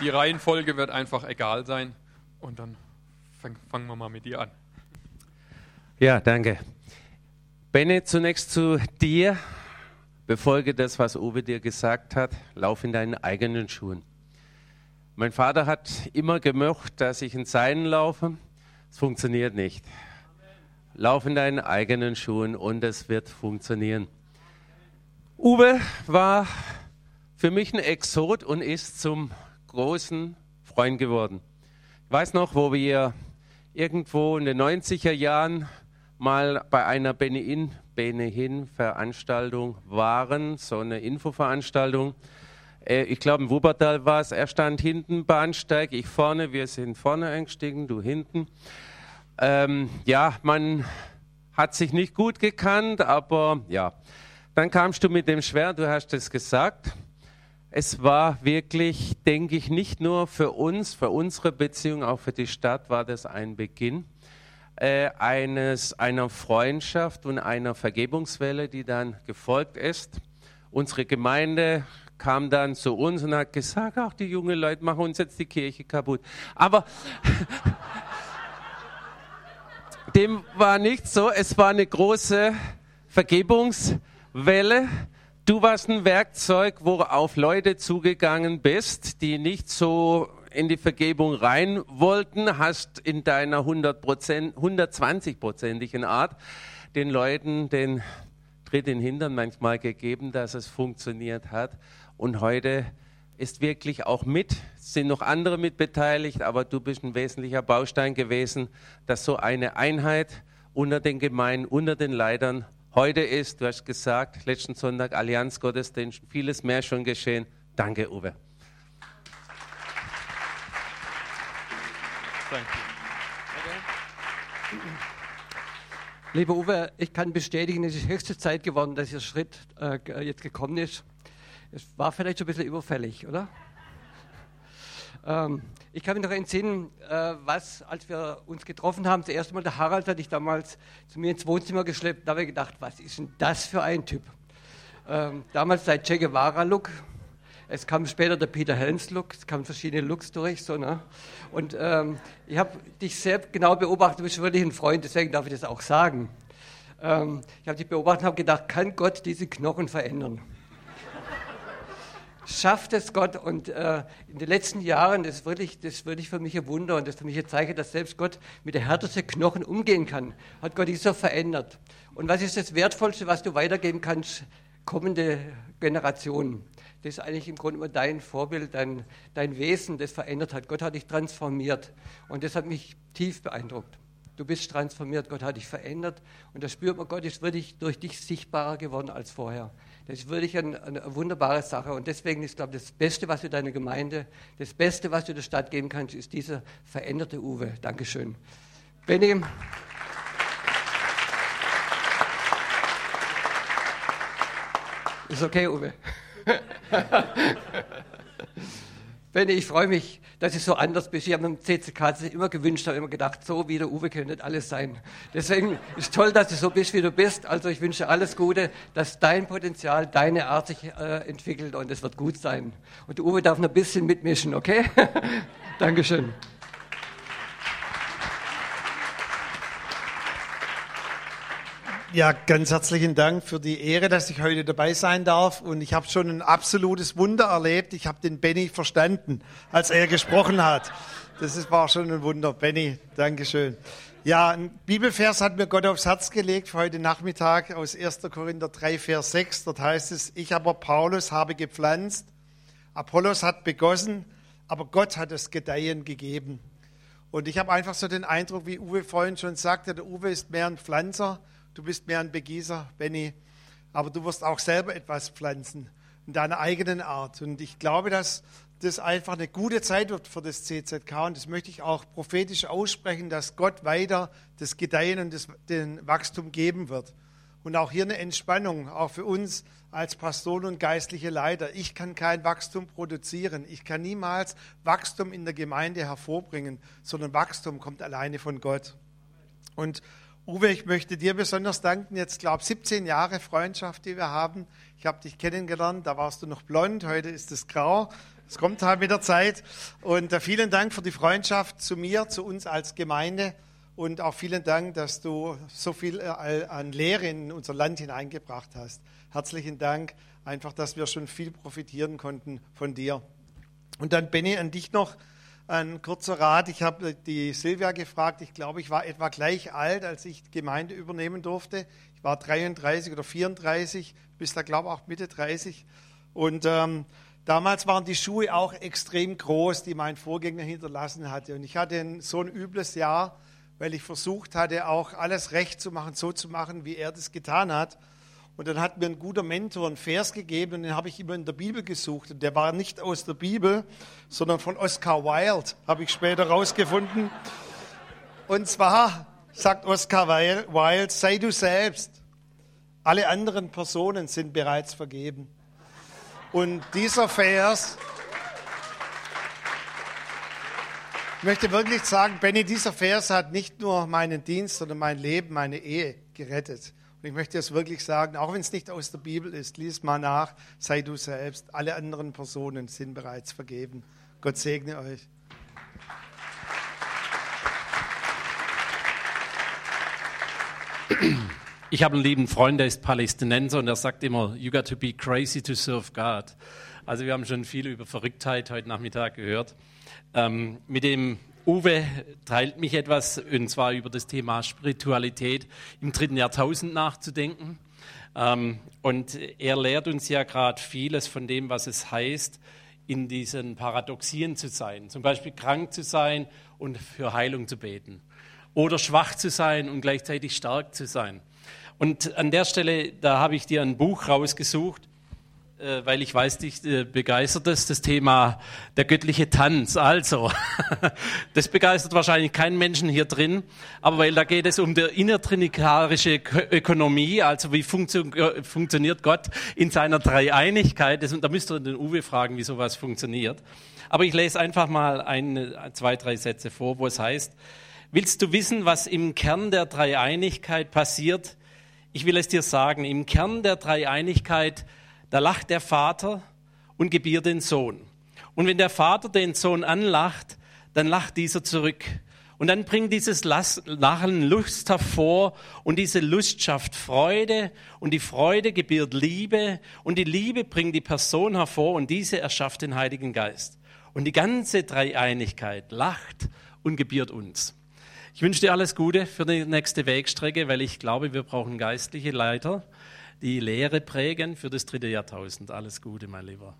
die Reihenfolge wird einfach egal sein. Und dann fang, fangen wir mal mit dir an. Ja, danke. Benne, zunächst zu dir. Befolge das, was Uwe dir gesagt hat. Lauf in deinen eigenen Schuhen. Mein Vater hat immer gemocht, dass ich in seinen laufe. Es funktioniert nicht. Lauf in deinen eigenen Schuhen und es wird funktionieren. Uwe war für mich ein Exot und ist zum großen Freund geworden. Ich weiß noch, wo wir irgendwo in den 90er Jahren mal bei einer Bene in, Bene hin Veranstaltung waren, so eine Infoveranstaltung. Äh, Ich glaube, in Wuppertal war es. Er stand hinten, Bahnsteig, ich vorne, wir sind vorne eingestiegen, du hinten. Ähm, ja, man hat sich nicht gut gekannt, aber ja. Dann kamst du mit dem Schwert, du hast es gesagt. Es war wirklich, denke ich, nicht nur für uns, für unsere Beziehung, auch für die Stadt war das ein Beginn äh, eines, einer Freundschaft und einer Vergebungswelle, die dann gefolgt ist. Unsere Gemeinde kam dann zu uns und hat gesagt, ach, die jungen Leute machen uns jetzt die Kirche kaputt. Aber dem war nicht so. Es war eine große Vergebungswelle. Du warst ein Werkzeug, wo du auf Leute zugegangen bist, die nicht so in die Vergebung rein wollten, hast in deiner 100%, 120-prozentigen Art den Leuten den Tritt in den Hintern manchmal gegeben, dass es funktioniert hat. Und heute ist wirklich auch mit, sind noch andere mit beteiligt, aber du bist ein wesentlicher Baustein gewesen, dass so eine Einheit unter den Gemeinden, unter den Leitern heute ist. Du hast gesagt, letzten Sonntag Allianz Gottesdienst, vieles mehr schon geschehen. Danke, Uwe. Danke. Lieber Uwe, ich kann bestätigen, es ist höchste Zeit geworden, dass Ihr Schritt äh, jetzt gekommen ist. Es war vielleicht schon ein bisschen überfällig, oder? Ähm, ich kann mich noch entsinnen, äh, was, als wir uns getroffen haben, das erste Mal, der Harald hat dich damals zu mir ins Wohnzimmer geschleppt. Da habe ich gedacht, was ist denn das für ein Typ? Ähm, damals der Che Guevara-Look. Es kam später der Peter Helms-Look, es kamen verschiedene Looks durch. So, ne? Und ähm, ich habe dich sehr genau beobachtet, du bist wirklich ein Freund, deswegen darf ich das auch sagen. Ähm, ich habe dich beobachtet und habe gedacht, kann Gott diese Knochen verändern? Schafft es Gott? Und äh, in den letzten Jahren, das ist, wirklich, das ist wirklich für mich ein Wunder und das ist für mich ein Zeichen, dass selbst Gott mit der härtesten Knochen umgehen kann. Hat Gott dich so verändert. Und was ist das Wertvollste, was du weitergeben kannst? kommende Generationen. Das ist eigentlich im Grunde immer dein Vorbild, dein, dein Wesen, das verändert hat. Gott hat dich transformiert und das hat mich tief beeindruckt. Du bist transformiert, Gott hat dich verändert und da spürt man, Gott ist wirklich durch dich sichtbarer geworden als vorher. Das ist wirklich eine, eine wunderbare Sache und deswegen ist, glaube ich, das Beste, was du deiner Gemeinde, das Beste, was du der Stadt geben kannst, ist dieser veränderte Uwe. Dankeschön. Benny. Ist okay, Uwe. Benny, ich freue mich, dass ich so anders bist. Ich habe im CCK immer gewünscht, habe immer gedacht, so wie der Uwe könnte nicht alles sein. Deswegen ist toll, dass du so bist, wie du bist. Also ich wünsche alles Gute, dass dein Potenzial, deine Art sich äh, entwickelt und es wird gut sein. Und der Uwe darf noch ein bisschen mitmischen, okay? Dankeschön. Ja, ganz herzlichen Dank für die Ehre, dass ich heute dabei sein darf. Und ich habe schon ein absolutes Wunder erlebt. Ich habe den Benny verstanden, als er gesprochen hat. Das war schon ein Wunder. Benny, Dankeschön. Ja, ein Bibelvers hat mir Gott aufs Herz gelegt für heute Nachmittag aus 1. Korinther 3, Vers 6. Dort heißt es, ich aber Paulus habe gepflanzt, Apollos hat begossen, aber Gott hat das Gedeihen gegeben. Und ich habe einfach so den Eindruck, wie Uwe vorhin schon sagte, der Uwe ist mehr ein Pflanzer Du bist mehr ein Begießer, Benny, aber du wirst auch selber etwas pflanzen in deiner eigenen Art. Und ich glaube, dass das einfach eine gute Zeit wird für das CZK und das möchte ich auch prophetisch aussprechen, dass Gott weiter das Gedeihen und das, den Wachstum geben wird. Und auch hier eine Entspannung, auch für uns als Pastoren und geistliche Leiter. Ich kann kein Wachstum produzieren. Ich kann niemals Wachstum in der Gemeinde hervorbringen, sondern Wachstum kommt alleine von Gott. Und Uwe, ich möchte dir besonders danken. Jetzt, glaube ich, 17 Jahre Freundschaft, die wir haben. Ich habe dich kennengelernt, da warst du noch blond, heute ist es grau. Es kommt halt mit der Zeit. Und äh, vielen Dank für die Freundschaft zu mir, zu uns als Gemeinde. Und auch vielen Dank, dass du so viel äh, an Lehre in unser Land hineingebracht hast. Herzlichen Dank, einfach, dass wir schon viel profitieren konnten von dir. Und dann, Benny, an dich noch ein kurzer Rat. Ich habe die Silvia gefragt. Ich glaube, ich war etwa gleich alt, als ich die Gemeinde übernehmen durfte. Ich war 33 oder 34, bis da glaube ich auch Mitte 30. Und ähm, damals waren die Schuhe auch extrem groß, die mein Vorgänger hinterlassen hatte. Und ich hatte so ein übles Jahr, weil ich versucht hatte, auch alles recht zu machen, so zu machen, wie er das getan hat. Und dann hat mir ein guter Mentor einen Vers gegeben und den habe ich immer in der Bibel gesucht. Und der war nicht aus der Bibel, sondern von Oscar Wilde, habe ich später rausgefunden. Und zwar sagt Oscar Wilde, sei du selbst. Alle anderen Personen sind bereits vergeben. Und dieser Vers, ich möchte wirklich sagen, Benny, dieser Vers hat nicht nur meinen Dienst, sondern mein Leben, meine Ehe gerettet. Und ich möchte es wirklich sagen, auch wenn es nicht aus der Bibel ist, lies mal nach, sei du selbst. Alle anderen Personen sind bereits vergeben. Gott segne euch. Ich habe einen lieben Freund, der ist Palästinenser und er sagt immer, you got to be crazy to serve God. Also wir haben schon viel über Verrücktheit heute Nachmittag gehört. Ähm, mit dem Uwe teilt mich etwas, und zwar über das Thema Spiritualität im dritten Jahrtausend nachzudenken. Ähm, und er lehrt uns ja gerade vieles von dem, was es heißt, in diesen Paradoxien zu sein. Zum Beispiel krank zu sein und für Heilung zu beten. Oder schwach zu sein und gleichzeitig stark zu sein. Und an der Stelle, da habe ich dir ein Buch rausgesucht, weil ich weiß, dich äh, begeistert es, das Thema der göttliche Tanz. Also, das begeistert wahrscheinlich keinen Menschen hier drin, aber weil da geht es um die innertrinikarische Ökonomie, also wie äh, funktioniert Gott in seiner Dreieinigkeit. Da müsst ihr den Uwe fragen, wie sowas funktioniert. Aber ich lese einfach mal ein, zwei, drei Sätze vor, wo es heißt, willst du wissen, was im Kern der Dreieinigkeit passiert? Ich will es dir sagen, im Kern der Dreieinigkeit da lacht der Vater und gebiert den Sohn. Und wenn der Vater den Sohn anlacht, dann lacht dieser zurück. Und dann bringt dieses Lachen Lust hervor und diese Lust schafft Freude und die Freude gebiert Liebe und die Liebe bringt die Person hervor und diese erschafft den Heiligen Geist. Und die ganze Dreieinigkeit lacht und gebiert uns. Ich wünsche dir alles Gute für die nächste Wegstrecke, weil ich glaube, wir brauchen geistliche Leiter, die Lehre prägen für das dritte Jahrtausend. Alles Gute, mein Lieber.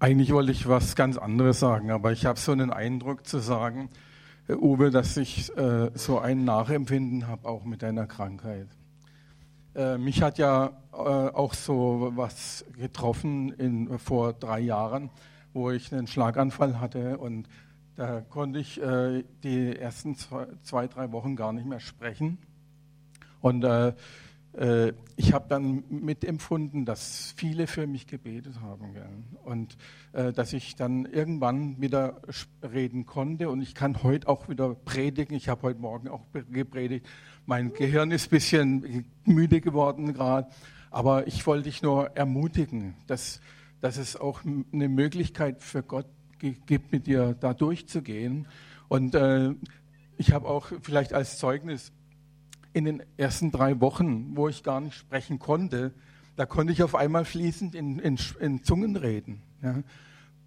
Eigentlich wollte ich was ganz anderes sagen, aber ich habe so einen Eindruck zu sagen, äh, Uwe, dass ich äh, so ein Nachempfinden habe, auch mit deiner Krankheit. Äh, mich hat ja äh, auch so was getroffen in, vor drei Jahren, wo ich einen Schlaganfall hatte und da konnte ich äh, die ersten zwei, zwei, drei Wochen gar nicht mehr sprechen. Und äh, äh, ich habe dann mitempfunden, dass viele für mich gebetet haben. Gell? Und äh, dass ich dann irgendwann wieder reden konnte. Und ich kann heute auch wieder predigen. Ich habe heute Morgen auch gepredigt. Mein Gehirn ist ein bisschen müde geworden gerade. Aber ich wollte dich nur ermutigen, dass, dass es auch eine Möglichkeit für Gott gibt, mit dir da durchzugehen. Und äh, ich habe auch vielleicht als Zeugnis in den ersten drei Wochen, wo ich gar nicht sprechen konnte, da konnte ich auf einmal fließend in, in, in Zungen reden. Ja.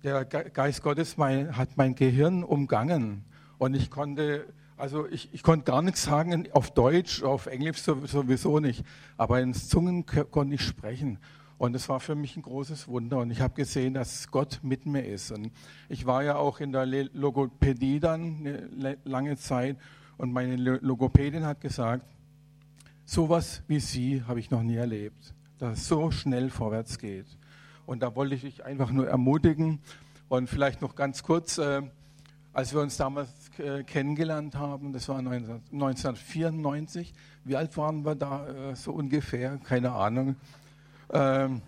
Der Geist Gottes mein, hat mein Gehirn umgangen und ich konnte, also ich, ich konnte gar nichts sagen auf Deutsch, auf Englisch sowieso nicht, aber in Zungen konnte ich sprechen. Und es war für mich ein großes Wunder. Und ich habe gesehen, dass Gott mit mir ist. Und ich war ja auch in der Logopädie dann eine lange Zeit. Und meine Logopädin hat gesagt, sowas wie Sie habe ich noch nie erlebt, dass es so schnell vorwärts geht. Und da wollte ich dich einfach nur ermutigen und vielleicht noch ganz kurz, äh, als wir uns damals äh, kennengelernt haben, das war 19, 1994, wie alt waren wir da äh, so ungefähr? Keine Ahnung. Ähm,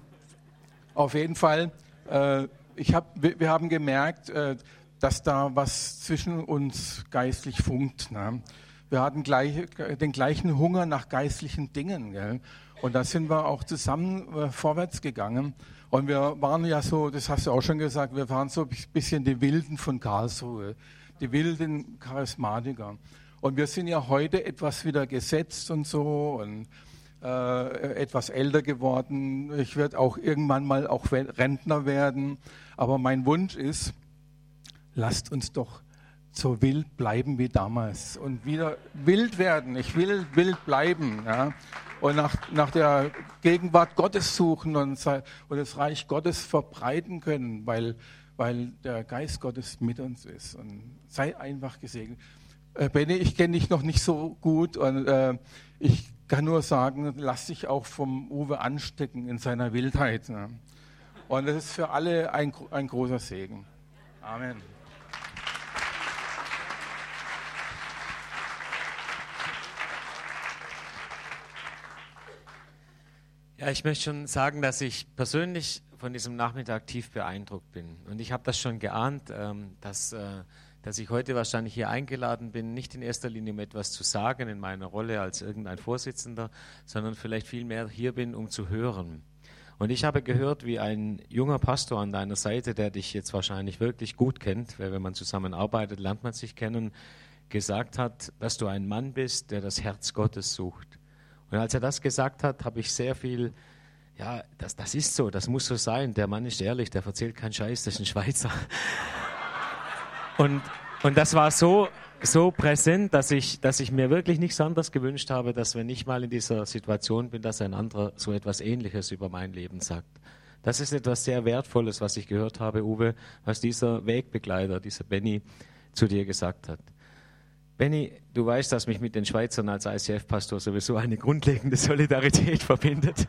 auf jeden Fall, äh, ich hab, wir, wir, haben gemerkt, äh, dass da was zwischen uns geistlich funkt. Ne? Wir hatten gleich, den gleichen Hunger nach geistlichen Dingen. Gell? Und da sind wir auch zusammen vorwärts gegangen. Und wir waren ja so, das hast du auch schon gesagt, wir waren so ein bisschen die Wilden von Karlsruhe, die wilden Charismatiker. Und wir sind ja heute etwas wieder gesetzt und so und äh, etwas älter geworden. Ich werde auch irgendwann mal auch Rentner werden. Aber mein Wunsch ist, lasst uns doch so wild bleiben wie damals und wieder wild werden. Ich will wild bleiben. Ja? Und nach, nach der Gegenwart Gottes suchen und, und das Reich Gottes verbreiten können, weil, weil der Geist Gottes mit uns ist. Und sei einfach gesegnet. Äh, Benny, ich kenne dich noch nicht so gut und äh, ich kann nur sagen, lass dich auch vom Uwe anstecken in seiner Wildheit. Ne? Und das ist für alle ein, ein großer Segen. Amen. Ja, ich möchte schon sagen, dass ich persönlich von diesem Nachmittag tief beeindruckt bin. Und ich habe das schon geahnt, ähm, dass, äh, dass ich heute wahrscheinlich hier eingeladen bin, nicht in erster Linie um etwas zu sagen in meiner Rolle als irgendein Vorsitzender, sondern vielleicht vielmehr hier bin, um zu hören. Und ich habe gehört, wie ein junger Pastor an deiner Seite, der dich jetzt wahrscheinlich wirklich gut kennt, weil wenn man zusammenarbeitet, lernt man sich kennen, gesagt hat, dass du ein Mann bist, der das Herz Gottes sucht. Und als er das gesagt hat, habe ich sehr viel, ja, das, das ist so, das muss so sein. Der Mann ist ehrlich, der erzählt keinen Scheiß, das ist ein Schweizer. Und, und das war so, so präsent, dass ich, dass ich mir wirklich nichts anderes gewünscht habe, dass wenn ich mal in dieser Situation bin, dass ein anderer so etwas Ähnliches über mein Leben sagt. Das ist etwas sehr Wertvolles, was ich gehört habe, Uwe, was dieser Wegbegleiter, dieser Benny, zu dir gesagt hat. Benny, du weißt, dass mich mit den Schweizern als ICF-Pastor sowieso eine grundlegende Solidarität verbindet.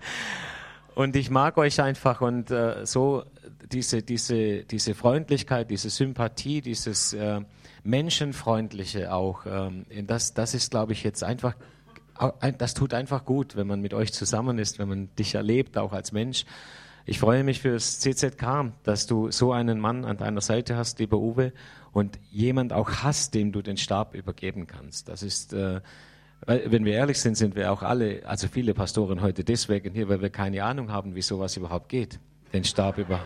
Und ich mag euch einfach und äh, so diese, diese, diese Freundlichkeit, diese Sympathie, dieses äh, Menschenfreundliche auch, ähm, das, das ist, glaube ich, jetzt einfach, das tut einfach gut, wenn man mit euch zusammen ist, wenn man dich erlebt, auch als Mensch. Ich freue mich fürs CZK, dass du so einen Mann an deiner Seite hast, lieber Uwe, und jemand auch hast, dem du den Stab übergeben kannst. Das ist, äh, wenn wir ehrlich sind, sind wir auch alle, also viele Pastoren heute deswegen hier, weil wir keine Ahnung haben, wie sowas überhaupt geht, den Stab über,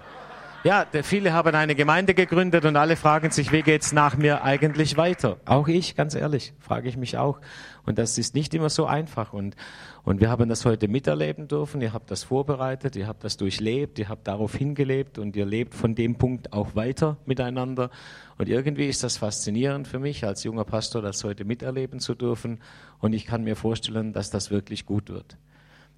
Ja, viele haben eine Gemeinde gegründet und alle fragen sich, wie geht's nach mir eigentlich weiter? Auch ich, ganz ehrlich, frage ich mich auch. Und das ist nicht immer so einfach. Und, und wir haben das heute miterleben dürfen. Ihr habt das vorbereitet, ihr habt das durchlebt, ihr habt darauf hingelebt und ihr lebt von dem Punkt auch weiter miteinander. Und irgendwie ist das faszinierend für mich als junger Pastor, das heute miterleben zu dürfen. Und ich kann mir vorstellen, dass das wirklich gut wird.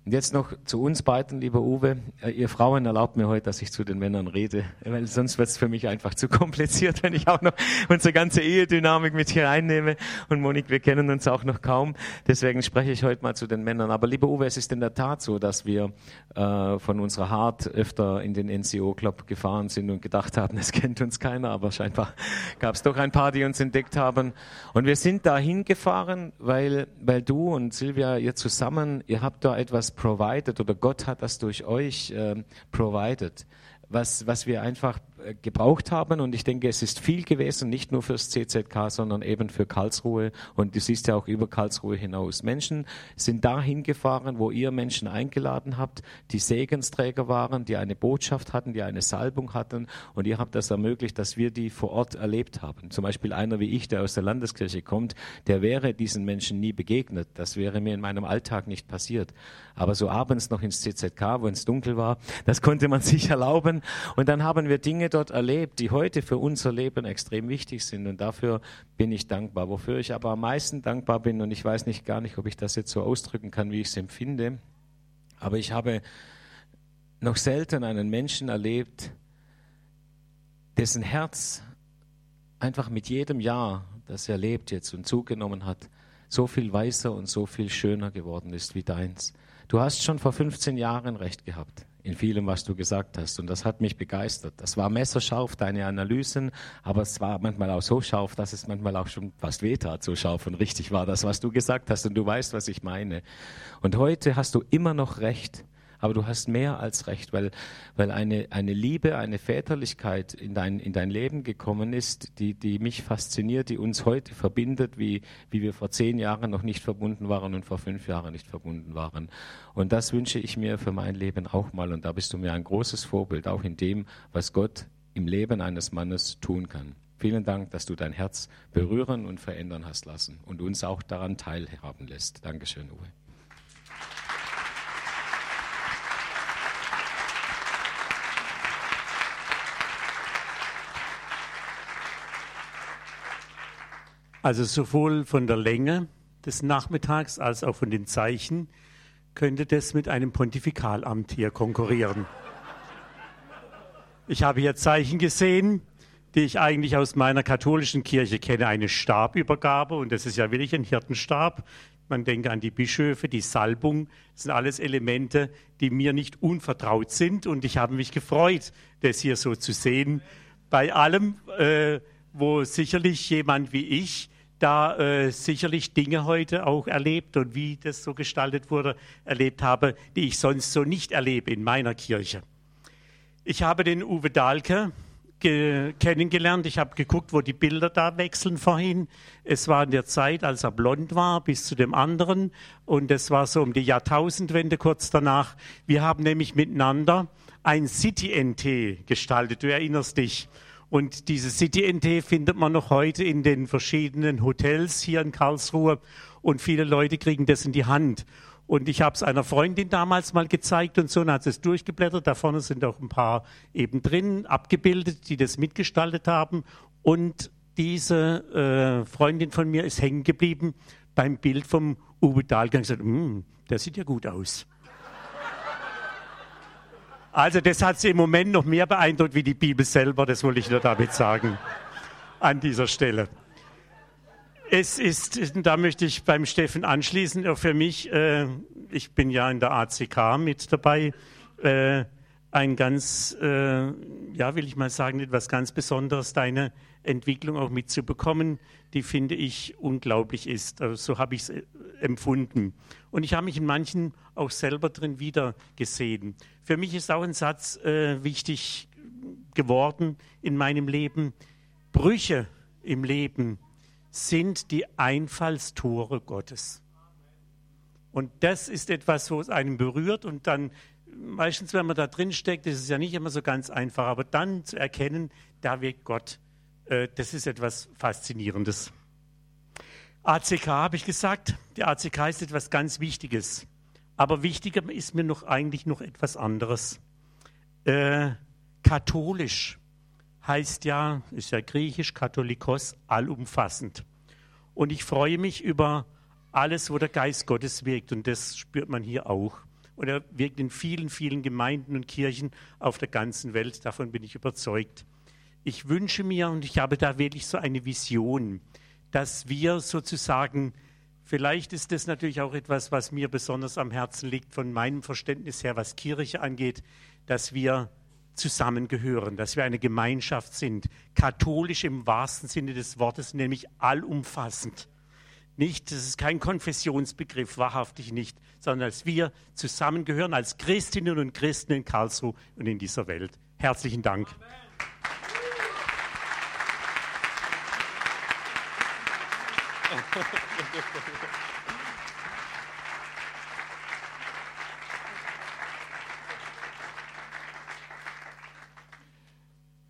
Und jetzt noch zu uns beiden, lieber Uwe. Äh, ihr Frauen erlaubt mir heute, dass ich zu den Männern rede, weil sonst wird es für mich einfach zu kompliziert, wenn ich auch noch unsere ganze Ehedynamik mit hier einnehme. Und Monik, wir kennen uns auch noch kaum. Deswegen spreche ich heute mal zu den Männern. Aber lieber Uwe, es ist in der Tat so, dass wir äh, von unserer Hart öfter in den NCO-Club gefahren sind und gedacht haben, es kennt uns keiner, aber scheinbar gab es doch ein paar, die uns entdeckt haben. Und wir sind da hingefahren, weil, weil du und Silvia, ihr zusammen, ihr habt da etwas provided oder Gott hat das durch euch äh, provided, was, was wir einfach gebraucht haben. Und ich denke, es ist viel gewesen, nicht nur fürs CZK, sondern eben für Karlsruhe. Und du siehst ja auch über Karlsruhe hinaus. Menschen sind dahin gefahren, wo ihr Menschen eingeladen habt, die Segensträger waren, die eine Botschaft hatten, die eine Salbung hatten. Und ihr habt das ermöglicht, dass wir die vor Ort erlebt haben. Zum Beispiel einer wie ich, der aus der Landeskirche kommt, der wäre diesen Menschen nie begegnet. Das wäre mir in meinem Alltag nicht passiert. Aber so abends noch ins CZK, wo es dunkel war, das konnte man sich erlauben. Und dann haben wir Dinge dort erlebt, die heute für unser Leben extrem wichtig sind. Und dafür bin ich dankbar. Wofür ich aber am meisten dankbar bin, und ich weiß nicht gar nicht, ob ich das jetzt so ausdrücken kann, wie ich es empfinde, aber ich habe noch selten einen Menschen erlebt, dessen Herz einfach mit jedem Jahr, das er lebt jetzt und zugenommen hat, so viel weißer und so viel schöner geworden ist wie deins. Du hast schon vor 15 Jahren recht gehabt in vielem, was du gesagt hast. Und das hat mich begeistert. Das war messerscharf, deine Analysen, aber es war manchmal auch so scharf, dass es manchmal auch schon fast wehtat, so scharf und richtig war das, was du gesagt hast. Und du weißt, was ich meine. Und heute hast du immer noch recht aber du hast mehr als recht, weil, weil eine, eine Liebe, eine Väterlichkeit in dein, in dein Leben gekommen ist, die, die mich fasziniert, die uns heute verbindet, wie, wie wir vor zehn Jahren noch nicht verbunden waren und vor fünf Jahren nicht verbunden waren. Und das wünsche ich mir für mein Leben auch mal. Und da bist du mir ein großes Vorbild, auch in dem, was Gott im Leben eines Mannes tun kann. Vielen Dank, dass du dein Herz berühren und verändern hast lassen und uns auch daran teilhaben lässt. Dankeschön, Uwe. Also sowohl von der Länge des Nachmittags als auch von den Zeichen könnte das mit einem Pontifikalamt hier konkurrieren. Ich habe hier Zeichen gesehen, die ich eigentlich aus meiner katholischen Kirche kenne, eine Stabübergabe und das ist ja wirklich ein Hirtenstab. Man denke an die Bischöfe, die Salbung, das sind alles Elemente, die mir nicht unvertraut sind und ich habe mich gefreut, das hier so zu sehen. Bei allem, äh, wo sicherlich jemand wie ich da äh, sicherlich Dinge heute auch erlebt und wie das so gestaltet wurde, erlebt habe, die ich sonst so nicht erlebe in meiner Kirche. Ich habe den Uwe Dahlke kennengelernt. Ich habe geguckt, wo die Bilder da wechseln vorhin. Es war in der Zeit, als er blond war, bis zu dem anderen. Und es war so um die Jahrtausendwende kurz danach. Wir haben nämlich miteinander ein City-NT gestaltet. Du erinnerst dich. Und diese City NT findet man noch heute in den verschiedenen Hotels hier in Karlsruhe und viele Leute kriegen das in die Hand. Und ich habe es einer Freundin damals mal gezeigt und so, und hat es durchgeblättert. Da vorne sind auch ein paar eben drin, abgebildet, die das mitgestaltet haben. Und diese äh, Freundin von mir ist hängen geblieben beim Bild vom Uwe Dahlgang. Gesagt, mm, der sieht ja gut aus. Also das hat sie im Moment noch mehr beeindruckt wie die Bibel selber, das wollte ich nur damit sagen an dieser Stelle. Es ist, da möchte ich beim Steffen anschließen, auch für mich, äh, ich bin ja in der ACK mit dabei, äh, ein ganz, äh, ja, will ich mal sagen, etwas ganz Besonderes, deine Entwicklung auch mitzubekommen, die finde ich unglaublich ist. Also so habe ich es äh, empfunden. Und ich habe mich in manchen auch selber drin wieder gesehen. Für mich ist auch ein Satz äh, wichtig geworden in meinem Leben. Brüche im Leben sind die Einfallstore Gottes. Und das ist etwas, wo es einen berührt und dann meistens, wenn man da drin steckt, ist es ja nicht immer so ganz einfach, aber dann zu erkennen, da wirkt Gott, äh, das ist etwas Faszinierendes. ACK habe ich gesagt, die ACK ist etwas ganz Wichtiges. Aber wichtiger ist mir noch eigentlich noch etwas anderes. Äh, katholisch heißt ja, ist ja griechisch, Katholikos, allumfassend. Und ich freue mich über alles, wo der Geist Gottes wirkt. Und das spürt man hier auch. Und er wirkt in vielen, vielen Gemeinden und Kirchen auf der ganzen Welt. Davon bin ich überzeugt. Ich wünsche mir, und ich habe da wirklich so eine Vision, dass wir sozusagen, vielleicht ist das natürlich auch etwas, was mir besonders am Herzen liegt, von meinem Verständnis her, was Kirche angeht, dass wir zusammengehören, dass wir eine Gemeinschaft sind, katholisch im wahrsten Sinne des Wortes, nämlich allumfassend. Nicht, das ist kein Konfessionsbegriff, wahrhaftig nicht, sondern dass wir zusammengehören als Christinnen und Christen in Karlsruhe und in dieser Welt. Herzlichen Dank.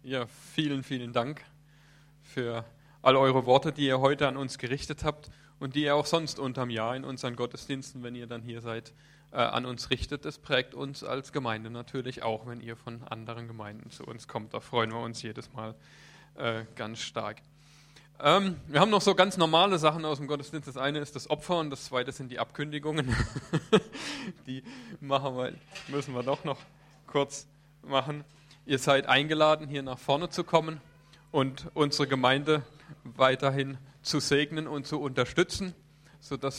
Ja, vielen, vielen Dank für all eure Worte, die ihr heute an uns gerichtet habt und die ihr auch sonst unterm Jahr in unseren Gottesdiensten, wenn ihr dann hier seid, äh, an uns richtet. Das prägt uns als Gemeinde natürlich auch, wenn ihr von anderen Gemeinden zu uns kommt. Da freuen wir uns jedes Mal äh, ganz stark. Ähm, wir haben noch so ganz normale Sachen aus dem Gottesdienst. Das eine ist das Opfer und das zweite sind die Abkündigungen. die machen wir, müssen wir doch noch kurz machen. Ihr seid eingeladen, hier nach vorne zu kommen und unsere Gemeinde weiterhin zu segnen und zu unterstützen, sodass